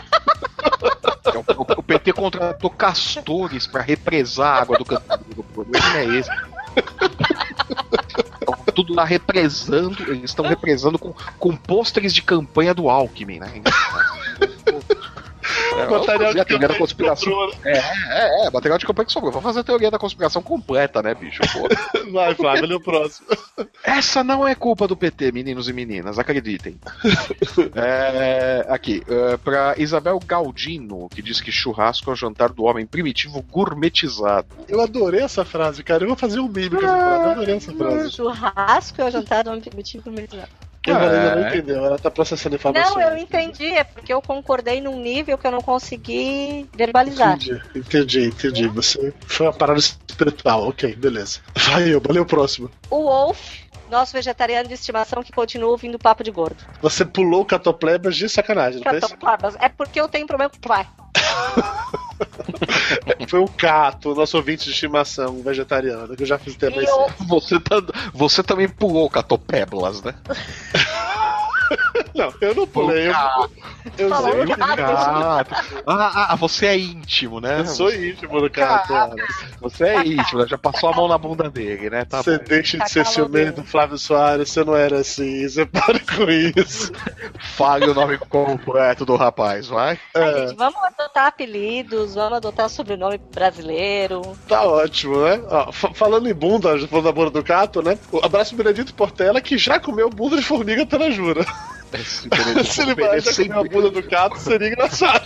É O, PT contratou castores pra represar a água do canteiro. O problema é esse. Tudo lá represando, eles estão represando com, com pôsteres de campanha do Alckmin, né? Vamos material de teoria da conspiração. sobrou, É, é, é, material de campanha que sobrou. Vamos fazer a teoria da conspiração completa, né, bicho? Pô. Vai, Flávio, lê o próximo. Essa não é culpa do PT, meninos e meninas, acreditem. É, aqui, é, pra Isabel Galdino, que diz que churrasco é o jantar do homem primitivo gourmetizado. Eu adorei essa frase, cara. Eu vou fazer um meme com essa frase. Eu adorei essa frase. Churrasco é o jantar do homem primitivo no mesmo. A Marina não É. entendeu, ela tá processando informações. Não, eu entendi, é porque eu concordei num nível que eu não consegui verbalizar. Entendi, entendi, entendi. Você foi uma parada espiritual, ok, beleza. Vai, eu, valeu o próximo. O Wolf, nosso vegetariano de estimação que continua ouvindo papo de gordo. Você pulou o catoplebas de sacanagem, não? Catoparbas. É porque eu tenho problema com pai. Foi o Cato, nosso ouvinte de estimação vegetariano, que eu já fiz tempo E mais eu. Você, tá, você também pulou catopéblas, né? Não, eu não pulei. Eu, eu, Falou eu, Cato. Ah, ah, ah, você é íntimo, né? eu sou íntimo do Cato. Ana. Você é íntimo, né? já passou a mão na bunda dele, né? Tá você bom. deixa de Tá ser ciumento, Flávio Soares, você não era assim, você para com isso. Fale o nome completo do rapaz, vai. Ai, É, gente, vamos adotar apelidos, vamos adotar sobrenome brasileiro. tá ótimo, né? Ó, fa- falando em bunda, falando da bunda do Cato, né? O abraço Benedito Portela, que já comeu bunda de formiga. Esse Benedito- Se ele vai já comer a bunda do Cato, seria engraçado.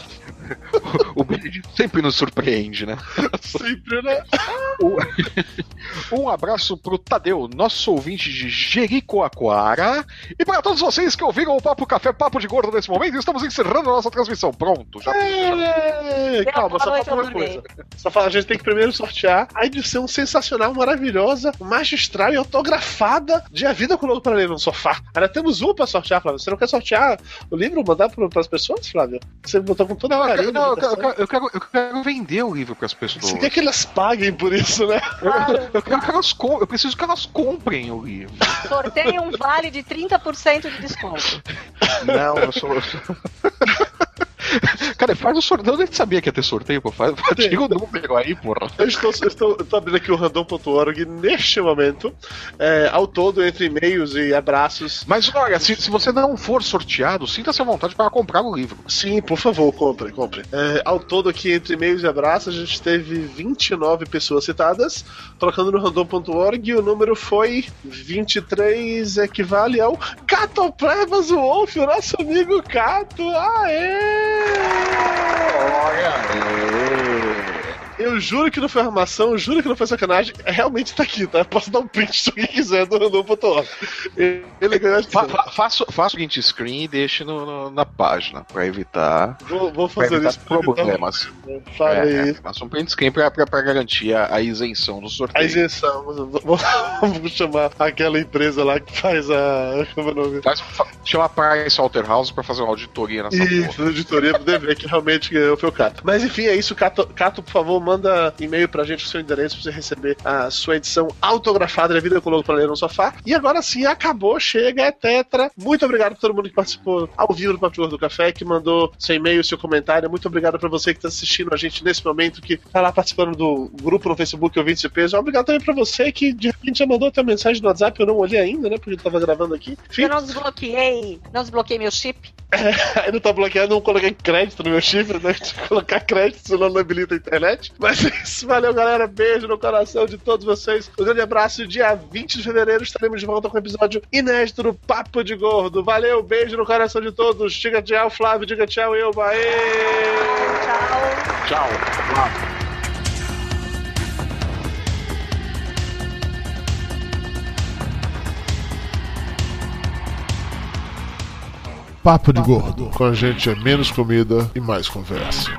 o Benedito sempre nos surpreende, né? Sempre, né? Um abraço pro Tadeu, nosso ouvinte de Jericoacoara. E para todos vocês que ouviram o Papo Café Papo de Gordo nesse momento, estamos encerrando a nossa transmissão. Pronto, já. É, calma, só falta uma coisa. Só fala, a gente tem que primeiro sortear a edição sensacional, maravilhosa, magistral e autografada de A Vida com o Lobo para Ler no Sofá. Ainda temos uma pra sortear, Flávio. Você não quer sortear o livro, mandar pro, pras pessoas, Flávio? Você botou com toda a Não, quero, não, eu, quero, eu, quero, eu quero vender o livro para as pessoas. Você quer que elas paguem por isso, né? Eu, quero que elas com- eu preciso que elas comprem o livro. Sorteio um vale de 30% de desconto. Não, eu sou. eu sou- Cara, faz o sorteio. Eu nem sabia que ia ter sorteio, pô. Faz, tira o número aí, porra. Eu estou, eu estou, estou abrindo aqui o random.org neste momento. É, ao todo, entre e-mails e abraços. Mas olha, se, se você não for sorteado, sinta-se à vontade para comprar o livro. Sim, por favor, compre, compre. É, ao todo, aqui, entre e-mails e abraços, a gente teve 29 pessoas citadas, colocando no random.org e o número foi 23, equivale ao Cato Plebas Wolf, o nosso amigo Cato. Aê! Oh, yeah. Eu juro que não foi armação, eu juro que não foi sacanagem. É, Realmente tá aqui, tá? Eu posso dar um print se alguém quiser do random.org. Ele ganhou. Fa, fa, faça, faça o print screen e deixe no, no- na página, para evitar, Vou, vou pra fazer evitar isso. pra evitar- problemas. Fala É, é, faça um print screen para garantir a, a isenção do A sorteio. isenção. Vou, vou chamar aquela empresa lá que faz a. Como é o nome? Faz, fa, chama a Price Waterhouse para fazer uma auditoria nessa Isso, porra. na editoria pra ver que realmente ganhou foi o Cato. Mas enfim, é isso. Cato, Cato, por favor, manda e-mail pra gente com seu endereço pra você receber a sua edição autografada da Vida com o Logo pra Ler no Sofá. E agora sim, acabou, chega, é tetra. Muito obrigado pra todo mundo que participou ao vivo do Papo do Café, que mandou seu e-mail, seu comentário. Muito obrigado pra você que tá assistindo a gente nesse momento, que tá lá participando do grupo no Facebook Ouvintes de Peso. Obrigado também pra você que de repente já mandou até mensagem no WhatsApp, eu não olhei ainda, né? Porque eu tava gravando aqui. Enfim, Eu não desbloqueei, não desbloqueei meu chip. Ainda tá bloqueado, não coloquei crédito no meu chifre, né? Colocar crédito, senão não habilita a internet. Mas é isso, valeu, galera. Beijo no coração de todos vocês. Um grande abraço. Dia 20 de fevereiro estaremos de volta com um episódio inédito do Papo de Gordo. Valeu, beijo no coração de todos. Diga tchau, Flávio. Diga tchau, eu. Aê! Tchau. Tchau. Papo de Gordo. Com a gente é menos comida e mais conversa.